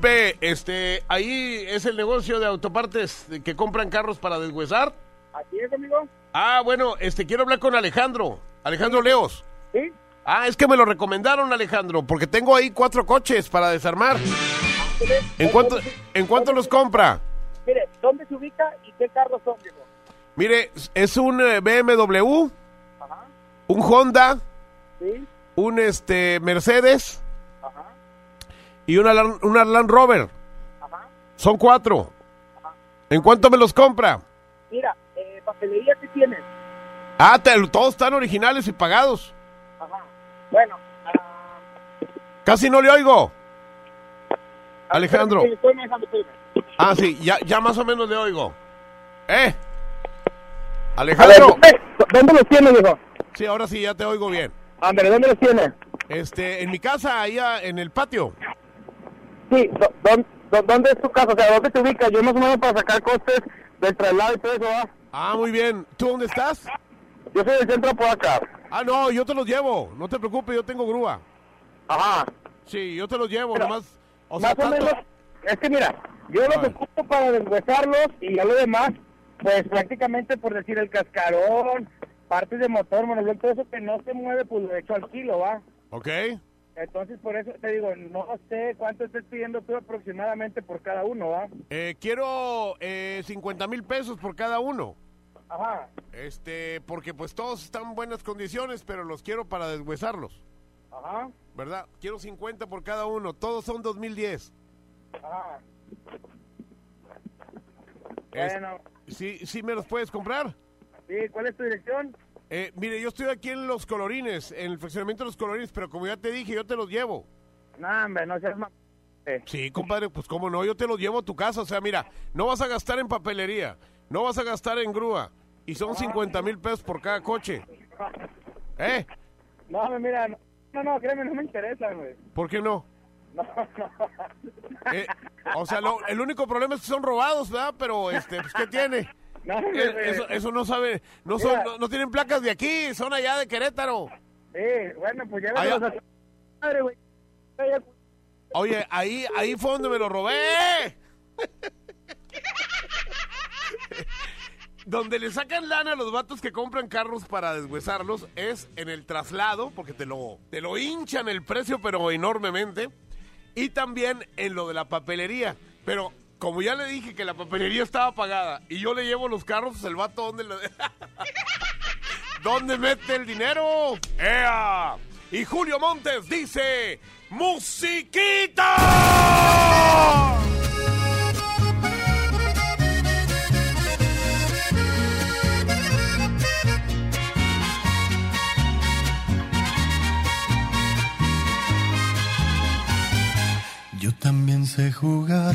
Disculpe, este, ahí es el negocio de autopartes que compran carros para deshuesar. Aquí es, amigo. Ah, bueno, este, quiero hablar con Alejandro. Alejandro Leos. Sí. Ah, es que me lo recomendaron, Alejandro, porque tengo ahí cuatro coches para desarmar. ¿En cuánto, en cuánto los compra? Mire, ¿dónde se ubica y qué carros son, viejo? Mire, es un eh, BMW, un Honda, Sí. un este Mercedes Ajá. Y una, una Land Rover. Son cuatro. ¿En cuánto me los compra? Mira, eh, papelería que tienes. Ah, te- todos están originales y pagados. Ajá. Bueno, ah, Casi no le oigo. Alejandro. Manejando, espérame. Ah, sí, ya, ya más o menos le oigo. ¿Eh? Alejandro. Ver, ¿Dónde los tiene, viejo? Sí, ahora sí, ya te oigo bien. Ándale, ¿dónde los tiene? Este, en mi casa, ahí a- en el patio. Sí, do- dón- dó- ¿dónde es tu casa? O sea, ¿dónde te ubicas? Yo más o menos para sacar costes del traslado y todo eso, ¿va? Ah, muy bien. ¿Tú dónde estás? Yo soy del centro por acá. Ah, no, yo te los llevo. No te preocupes, yo tengo grúa. Ajá. Sí, yo te los llevo, Pero, nomás. O sea, más o tanto- menos, es que mira, yo los ocupo para deshuesarlos y ya lo demás, pues prácticamente por decir el cascarón, partes de motor, monobloc, todo eso que no se mueve, pues lo echo al kilo, ¿va? Ok. Entonces, por eso te digo, no sé cuánto estés pidiendo tú aproximadamente por cada uno, ¿va? Eh, quiero eh, 50 mil pesos por cada uno. Ajá. Este, porque pues todos están en buenas condiciones, pero los quiero para deshuesarlos. Ajá. ¿Verdad? Quiero 50 por cada uno. Todos son 2010. Ajá. Es- Bueno, ¿Sí, ¿Sí me los puedes comprar? sí, ¿cuál es tu dirección? Eh, mire, yo estoy aquí en Los Colorines, en el fraccionamiento de Los Colorines, pero como ya te dije, yo te los llevo. No, hombre, no seas ma- Sí, compadre, pues cómo no, yo te los llevo a tu casa. O sea, mira, no vas a gastar en papelería, no vas a gastar en grúa, y son 50 mil pesos por cada coche. ¿Eh? No, hombre, mira, no, no, no, créeme, no me interesa, güey. ¿Por qué no? No, no. Eh, o sea, lo- el único problema es que son robados, ¿verdad? Pero, este, pues, ¿qué tiene? No, Eh, eso, eso no sabe, no, son, Mira. no, no tienen placas de aquí, son allá de Querétaro. Sí, bueno, pues Allá- a Oye, ahí, ahí fue donde me lo robé. donde le sacan lana a los vatos que compran carros para deshuesarlos es en el traslado, porque te lo, te lo hinchan el precio, pero enormemente. Y también en lo de la papelería. Pero como ya le dije que la papelería estaba pagada y yo le llevo los carros, el vato, ¿dónde lo ¿Dónde mete el dinero? ¡Ea! Y Julio Montes dice, ¡Musiquita! Yo también sé jugar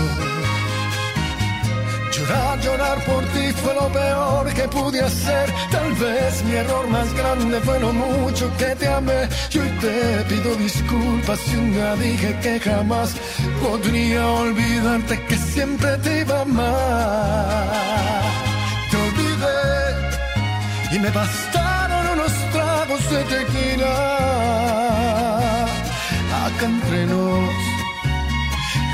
Llorar, llorar por ti fue lo peor que pude hacer. Tal vez mi error más grande fue lo mucho que te amé. Y hoy te pido disculpas si un día dije que jamás podría olvidarte que siempre te iba a amar. Te olvidé y me bastaron unos tragos de tequila. Acá entre nos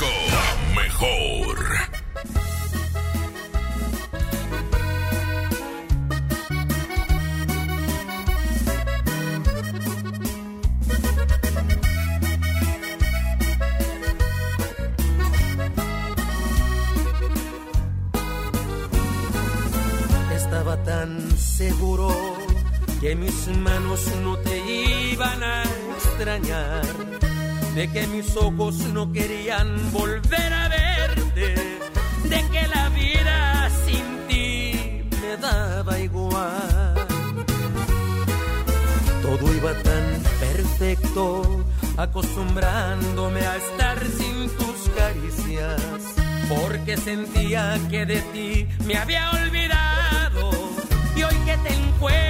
92.5. La mejor. Estaba tan seguro que mis manos no te iban a extrañar, de que mis ojos no querían volver a verte, de que la vida sin ti me daba igual. Todo iba tan perfecto, acostumbrándome a estar sin tus caricias, porque sentía que de ti me había olvidado. Y hoy que te encuentro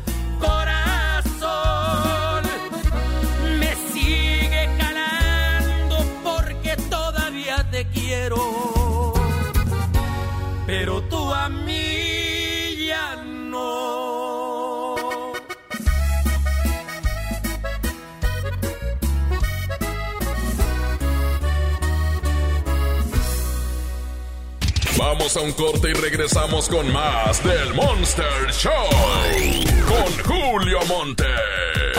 Vamos a un corte y regresamos con más del Monster Show. Con Julio Monte.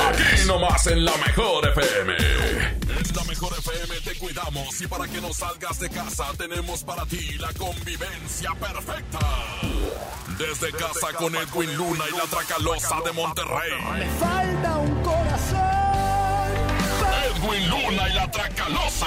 Aquí nomás en la mejor FM. En la mejor FM te cuidamos y para que no salgas de casa tenemos para ti la convivencia perfecta. Desde casa con Edwin Luna y la Tracalosa de Monterrey. Falta un corazón. Edwin Luna y la Tracalosa.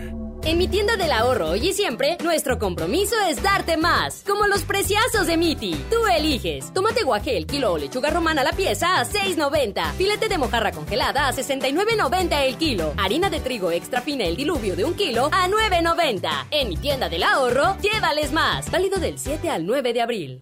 En mi tienda del ahorro hoy y siempre, nuestro compromiso es darte más. Como los preciazos de Miti. Tú eliges. Tomate guaje el kilo o lechuga romana la pieza a 6.90. Filete de mojarra congelada a 69.90 el kilo. Harina de trigo extra fina el diluvio de un kilo a 9.90. En mi tienda del ahorro, llévales más. Válido del 7 al 9 de abril.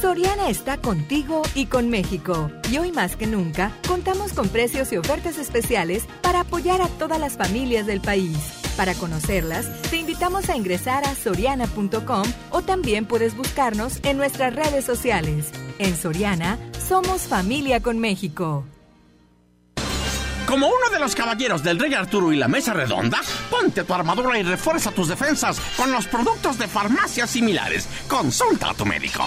Soriana está contigo y con México. Y hoy más que nunca, contamos con precios y ofertas especiales para apoyar a todas las familias del país. Para conocerlas, te invitamos a ingresar a soriana.com o también puedes buscarnos en nuestras redes sociales. En Soriana, somos familia con México. Como uno de los caballeros del Rey Arturo y la Mesa Redonda, ponte tu armadura y refuerza tus defensas con los productos de farmacias similares. Consulta a tu médico.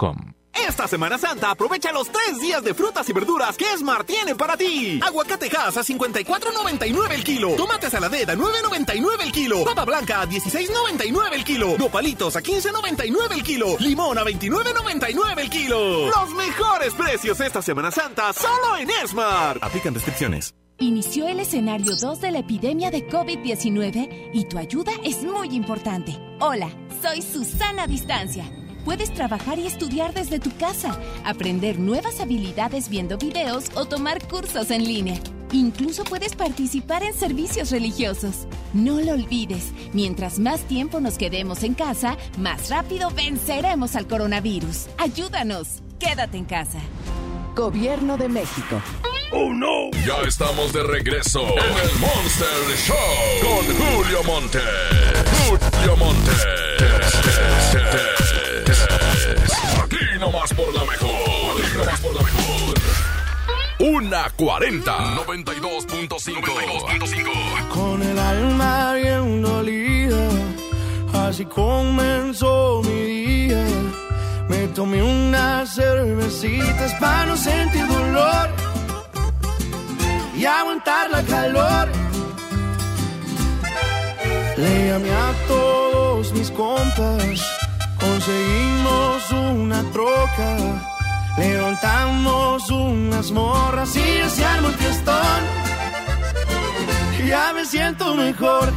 Esta Semana Santa aprovecha los tres días de frutas y verduras que Smart tiene para ti. Aguacate Hass a 54.99 el kilo. Tomate saladet a 9.99 el kilo. Papa blanca a 16.99 el kilo. Nopalitos a 15.99 el kilo. Limón a 29.99 el kilo. Los mejores precios esta Semana Santa solo en Smart. Aplican restricciones. Inició el escenario 2 de la epidemia de COVID-19 y tu ayuda es muy importante. Hola, soy Susana Distancia. Puedes trabajar y estudiar desde tu casa, aprender nuevas habilidades viendo videos o tomar cursos en línea. Incluso puedes participar en servicios religiosos. No lo olvides, mientras más tiempo nos quedemos en casa, más rápido venceremos al coronavirus. Ayúdanos, quédate en casa. Gobierno de México. ¡Oh, no! Ya estamos de regreso en el Monster Show con Julio Monte. Julio Monte. Aquí nomás por la mejor. Aquí nomás por la mejor. Una 40. 92.5. Con el alma bien dolida, así comenzó mi día. Me tomé unas cervecitas para no sentir dolor y aguantar la calor. Le llamé a todos mis compas, conseguimos una troca, levantamos unas morras y ya se armó el fiestón. Ya me siento mejor.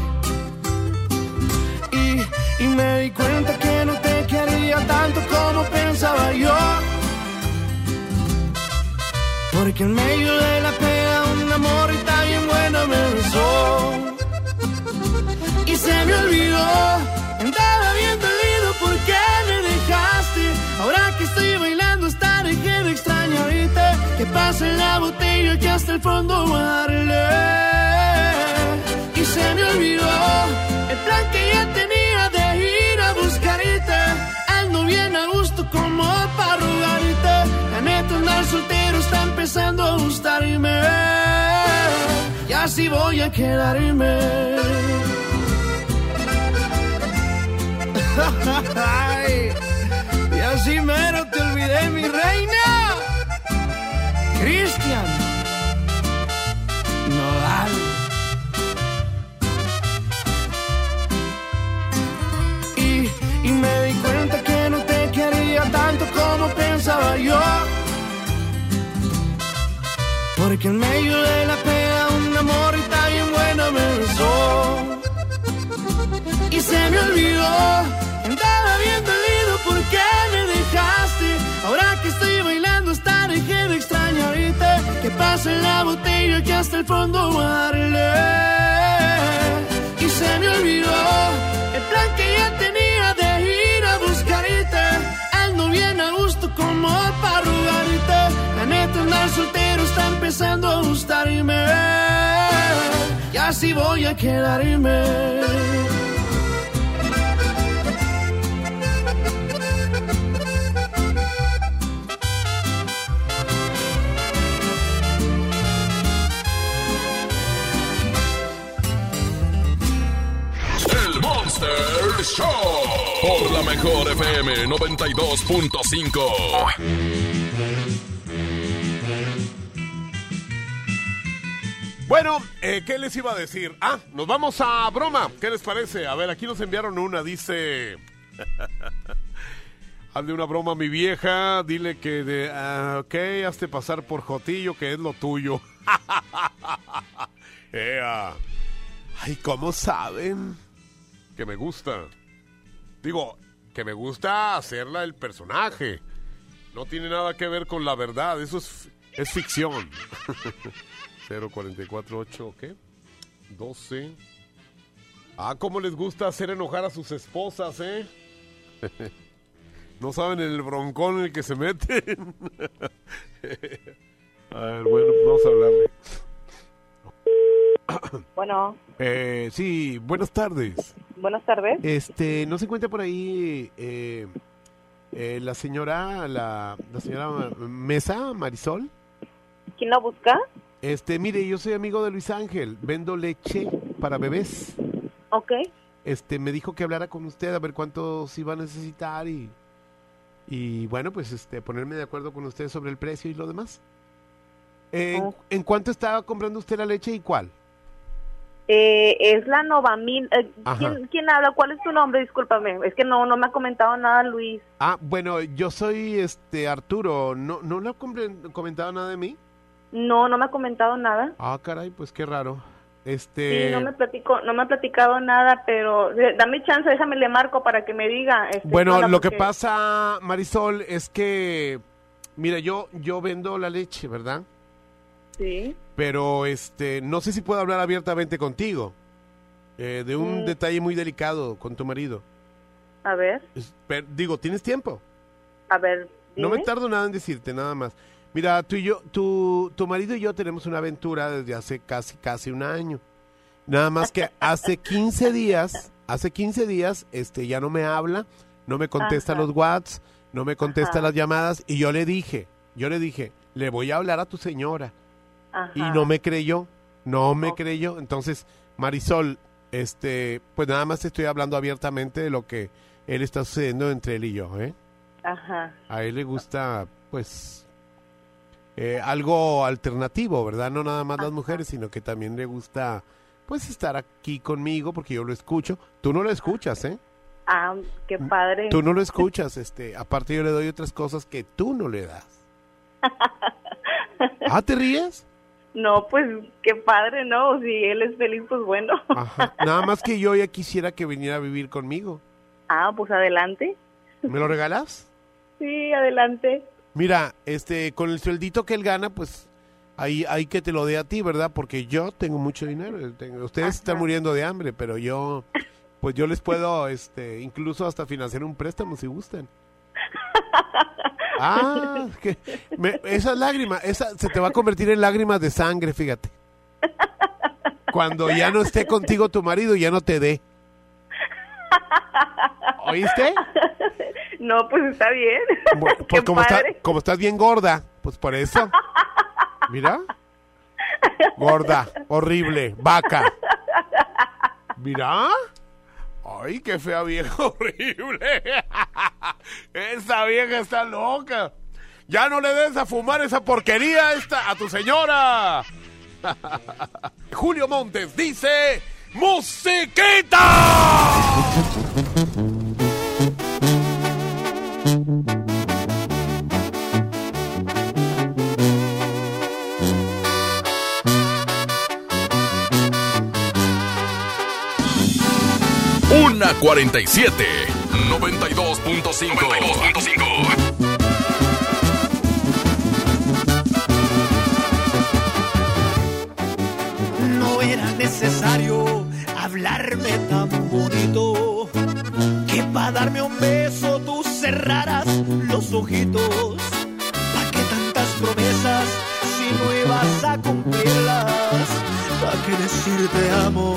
Y, y me di cuenta que no te quería tanto como pensaba yo. Porque en medio de la pena una morrita bien buena me besó. Y se me olvidó, andaba bien por qué me dejaste. Ahora que estoy bailando esta de extraña ahorita. Que pase la botella que hasta el fondo darle. Y se me olvidó el plan que ya tenía de ir a buscarte. Ando bien a gusto como para rogarte. La neta andar soltero está empezando a gustarme. Y así voy a quedarme. Y así mero te olvidé, mi reina. Cristian Nodal. Y, y me di cuenta que no te quería tanto como pensaba yo. Porque en medio de la pena un amor tan bien buena me besó. Y se me olvidó, Que pase la botella que hasta el fondo darle. Y se me olvidó el plan que ya tenía de ir a buscarte. Ando bien a gusto como para rogarte. La neta andar soltero está empezando a gustarme. Y así voy a quedarme. Show. Por la mejor FM 92.5. Bueno, eh, ¿qué les iba a decir? Ah, nos vamos a broma. ¿Qué les parece? A ver, aquí nos enviaron una. Dice... Hazle una broma a mi vieja. Dile que de... ah, ok, hazte pasar por Jotillo, que es lo tuyo. Ea. Ay, ¿cómo saben? Que me gusta. Digo, que me gusta hacerla el personaje. No tiene nada que ver con la verdad. Eso es, es ficción. 0448, ¿qué? 12. Ah, cómo les gusta hacer enojar a sus esposas, ¿eh? no saben el broncón en el que se meten. a ver, bueno, pues vamos a hablarle. Bueno, Eh, sí, buenas tardes. buenas tardes. Este, ¿no se encuentra por ahí eh, eh, la señora, la, la señora Mesa, Marisol? ¿Quién la busca? Este, mire, yo soy amigo de Luis Ángel, vendo leche para bebés. Ok. Este, me dijo que hablara con usted a ver cuántos iba a necesitar y, y bueno, pues este, ponerme de acuerdo con usted sobre el precio y lo demás. ¿En, Oh. ¿en cuánto estaba comprando usted la leche y cuál? Eh, es la Novamil. eh. ¿quién, quién habla? ¿Cuál es tu nombre? Discúlpame. Es que no, no me ha comentado nada Luis. Ah, bueno, yo soy este Arturo. ¿No, no le ha comentado nada de mí? No, no me ha comentado nada. Ah, caray, pues qué raro. Este. Sí, no me platico, no me ha platicado nada, pero eh, dame chance, déjame le marco para que me diga. este, Bueno, lo que pasa, Marisol, es que, mira, yo, yo vendo la leche, ¿verdad? Sí. Pero, este, no sé si puedo hablar abiertamente contigo eh, de un Mm. detalle muy delicado con tu marido. A ver, pero, digo, ¿tienes tiempo? a ver. No me tardo nada en decirte, nada más. Mira, tú y yo, tu, tu marido y yo tenemos una aventura desde hace casi, casi un año. Nada más que hace 15 días, hace 15 días, este, ya no me habla, no me contesta Ajá. los whats, no me contesta Ajá. las llamadas, y yo le dije, yo le dije, le voy a hablar a tu señora. Ajá. Y no me creyó, no me creyó. Entonces, Marisol, este, pues nada más te estoy hablando abiertamente de lo que él está sucediendo entre él y yo, ¿eh? Ajá. A él le gusta, pues, eh, algo alternativo, ¿verdad? No nada más las mujeres, sino que también le gusta, pues, estar aquí conmigo porque yo lo escucho. Tú no lo escuchas, ¿eh? Ah, qué padre. Tú no lo escuchas, este. Aparte yo le doy otras cosas que tú no le das. ¿Ah, te ríes? No, pues qué padre, ¿no? Si él es feliz, pues bueno. Ajá. Nada más que yo ya quisiera que viniera a vivir conmigo. Ah, pues adelante. ¿Me lo regalas? Sí, adelante. Mira, este, con el sueldito que él gana, pues ahí hay que te lo dé a ti, ¿verdad? Porque yo tengo mucho dinero. tengo- ustedes están muriendo de hambre, pero yo, pues yo les puedo, este, incluso hasta financiar un préstamo si gustan. Ah, que me- esas lágrimas, esa se te va a convertir en lágrimas de sangre, fíjate. Cuando ya no esté contigo tu marido, ya no te dé. ¿Oíste? No, pues está bien. Bueno, pues como, está- padre. como estás bien gorda, pues por eso. Mira. Gorda, horrible, vaca. Mira. Ay, qué fea vieja horrible. Esa vieja está loca. Ya no le des a fumar esa porquería esta, a tu señora. Julio Montes dice, ¡Musiquita! Una 47 92.5 92.5 No era necesario hablarme tan bonito que para darme un beso tú cerraras los ojitos. ¿Para qué tantas promesas si no ibas a cumplirlas? ¿Para qué decir te amo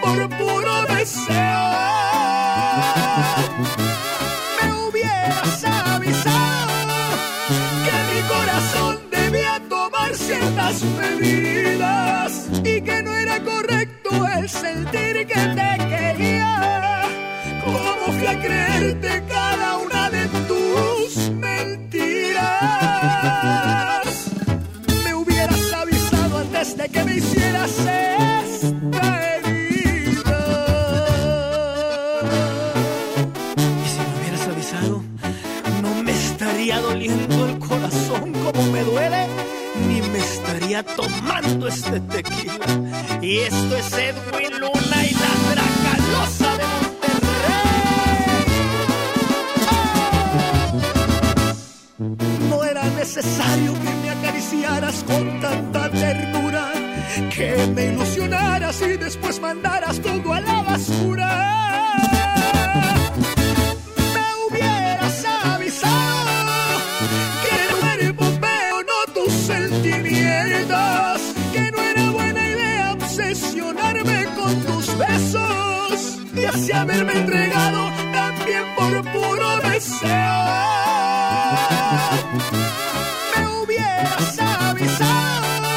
por puro deseo. Me hubieras avisado que mi corazón debía tomar ciertas medidas y que no era correcto el sentir que te quería. ¿Cómo fui a creerte cada una de tus mentiras? Me hubieras avisado antes de que me hicieras esta duele, ni me estaría tomando este tequila. Y esto es Edwin Luna y la Dracalosa de Monterrey. No era necesario que me acariciaras con tanta ternura, que me ilusionaras y después mandaras todo a haberme entregado también por puro deseo. Me hubieras avisado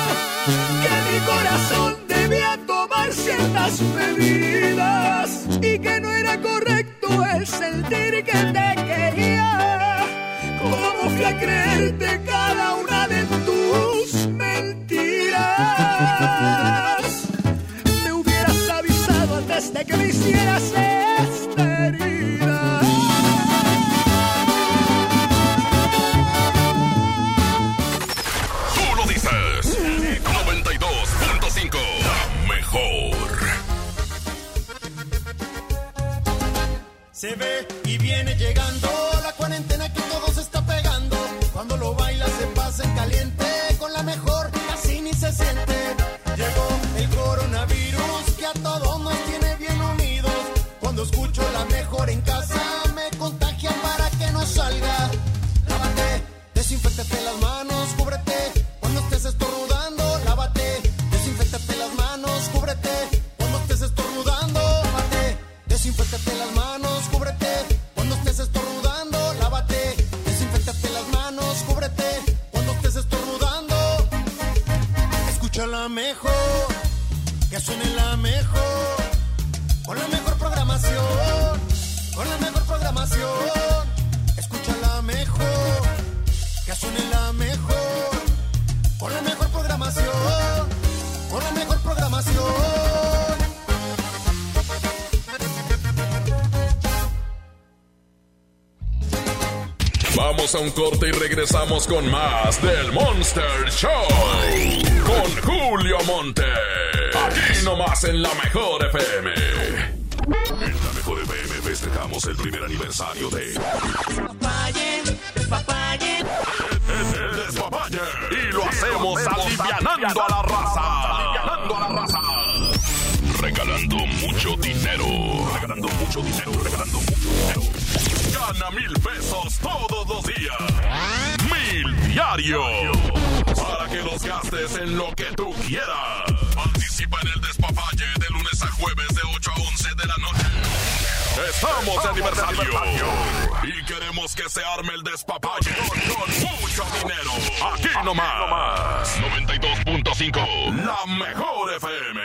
que mi corazón debía tomar ciertas medidas y que no era correcto el sentir que te quería. ¿Cómo fui a creerte cada una de tus mentiras? Me hubieras avisado antes de que me hicieras corte y regresamos con más del Monster Show. Con Julio Monte. Aquí nomás en la mejor FM. En la mejor FM festejamos el primer aniversario de. Papaye, despapalle. Es. Y lo hacemos alivianando a la raza. Alivianando a la raza. Regalando mucho dinero. Regalando mucho dinero. Regalando mucho dinero. Gana mil pesos todos los días. Diario. Para que los gastes en lo que tú quieras. Participa en el despapalle de lunes a jueves de 8 a 11 de la noche. Estamos de aniversario. Y queremos que se arme el despapalle con, con mucho dinero. Aquí nomás. 92.5. La mejor FM.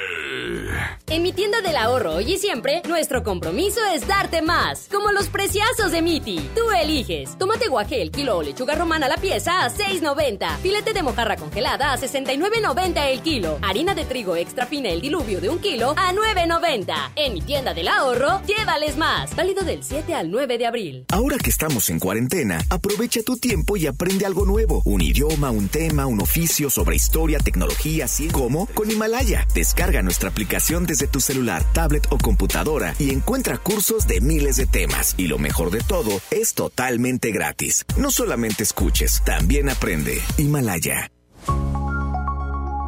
En mi tienda del ahorro hoy y siempre, nuestro compromiso es darte más. Como los preciazos de Miti. Tú eliges. Tomate guaje el kilo o lechuga romana la pieza a 6.90. Filete de mojarra congelada a 69.90 el kilo. Harina de trigo extra fina el diluvio de un kilo a 9.90. En mi tienda del ahorro, llévales más. Válido del 7 al 9 de abril. Ahora que estamos en cuarentena, aprovecha tu tiempo y aprende algo nuevo. Un idioma, un tema, un oficio sobre historia, tecnología, así como con Himalaya. Descarga nuestra aplicación desde tu celular, tablet o computadora y encuentra cursos de miles de temas. Y lo mejor de todo, es totalmente gratis. No solamente escuches, también aprende. Himalaya.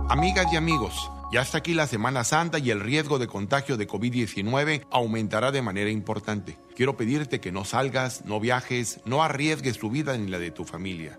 Amigas y amigos, ya está aquí la Semana Santa y el riesgo de contagio de COVID-19 aumentará de manera importante. Quiero pedirte que no salgas, no viajes, no arriesgues tu vida ni la de tu familia.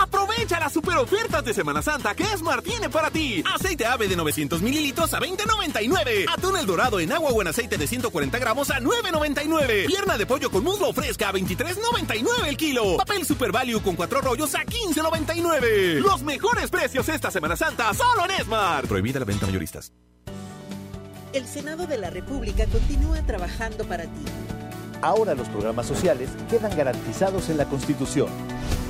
Aprovecha las super ofertas de Semana Santa que Smart tiene para ti. Aceite ave de 900 mililitros a 20.99. Atún el dorado en agua o en aceite de 140 gramos a 9.99. Pierna de pollo con muslo fresca a 23.99 el kilo. Papel Super Value con cuatro rollos a 15.99. Los mejores precios esta Semana Santa solo en Smart. Prohibida la venta mayoristas. El Senado de la República continúa trabajando para ti. Ahora los programas sociales quedan garantizados en la Constitución.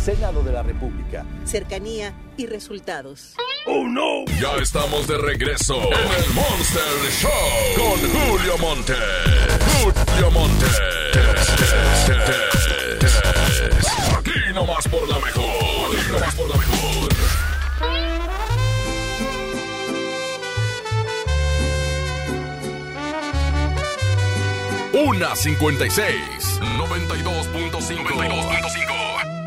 Senado de la República. Cercanía y resultados. ¡Oh, no! Ya estamos de regreso en el Monster Show con Julio Monte. Julio Monte. Aquí nomás por la mejor. Aquí nomás por la mejor. Una 56. 92.5. 92.5.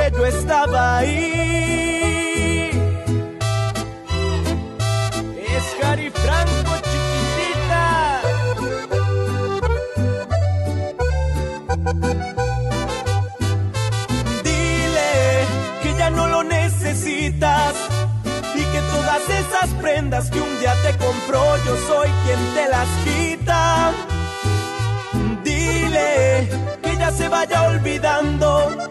que yo estaba ahí. Es Harry Franco, chiquitita. Dile que ya no lo necesitas y que todas esas prendas que un día te compró yo soy quien te las quita. Dile que ya se vaya olvidando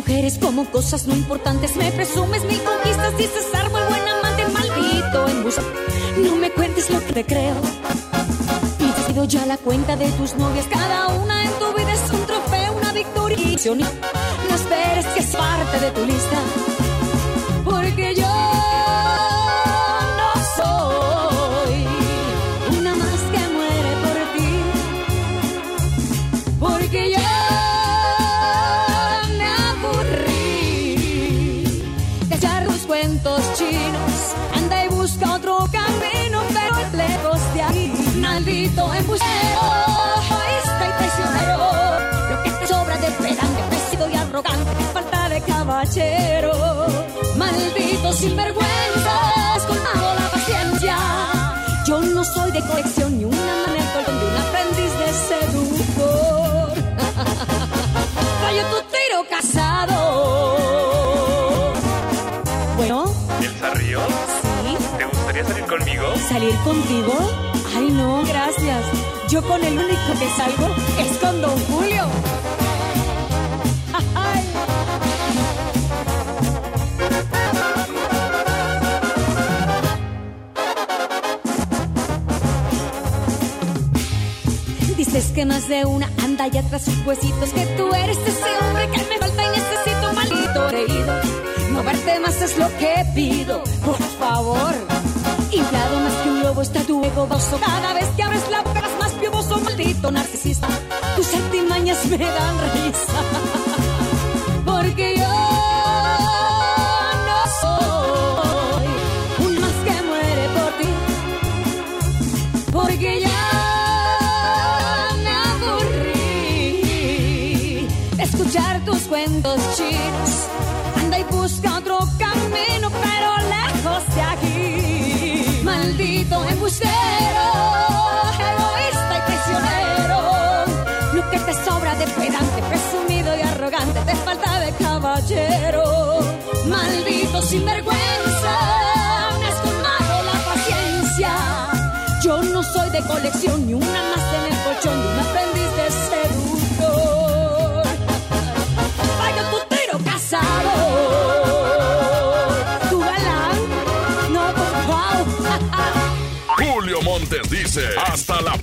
Mujeres como cosas no importantes. Me presumes mil conquistas, dices árbol, buen amante, maldito embuste. No me cuentes lo que te creo. Y te pido ya la cuenta de tus novias. Cada una en tu vida es un trofeo, una victoria. No esperes que es parte de tu lista. Porque yo tiro casado. Bueno, ¿Elsa Ríos? sí, ¿Te gustaría salir conmigo? salir contigo. Ay, no, gracias. Yo con el único que salgo es con Don Julio. Ay. Dices que más de una anda ya tras sus huesitos Que tú eres ese hombre que me No verte más es lo que pido, por favor. Inflado más que un lobo está tu ego Cada vez que abres la boca eres más piovoso Maldito narcisista, tus artimañas me dan risa Embustero, egoísta y traicionero. Lo que te sobra de pedante, presumido y arrogante, te falta de caballero. Maldito sinvergüenza, me has tomado la paciencia. Yo no soy de colección,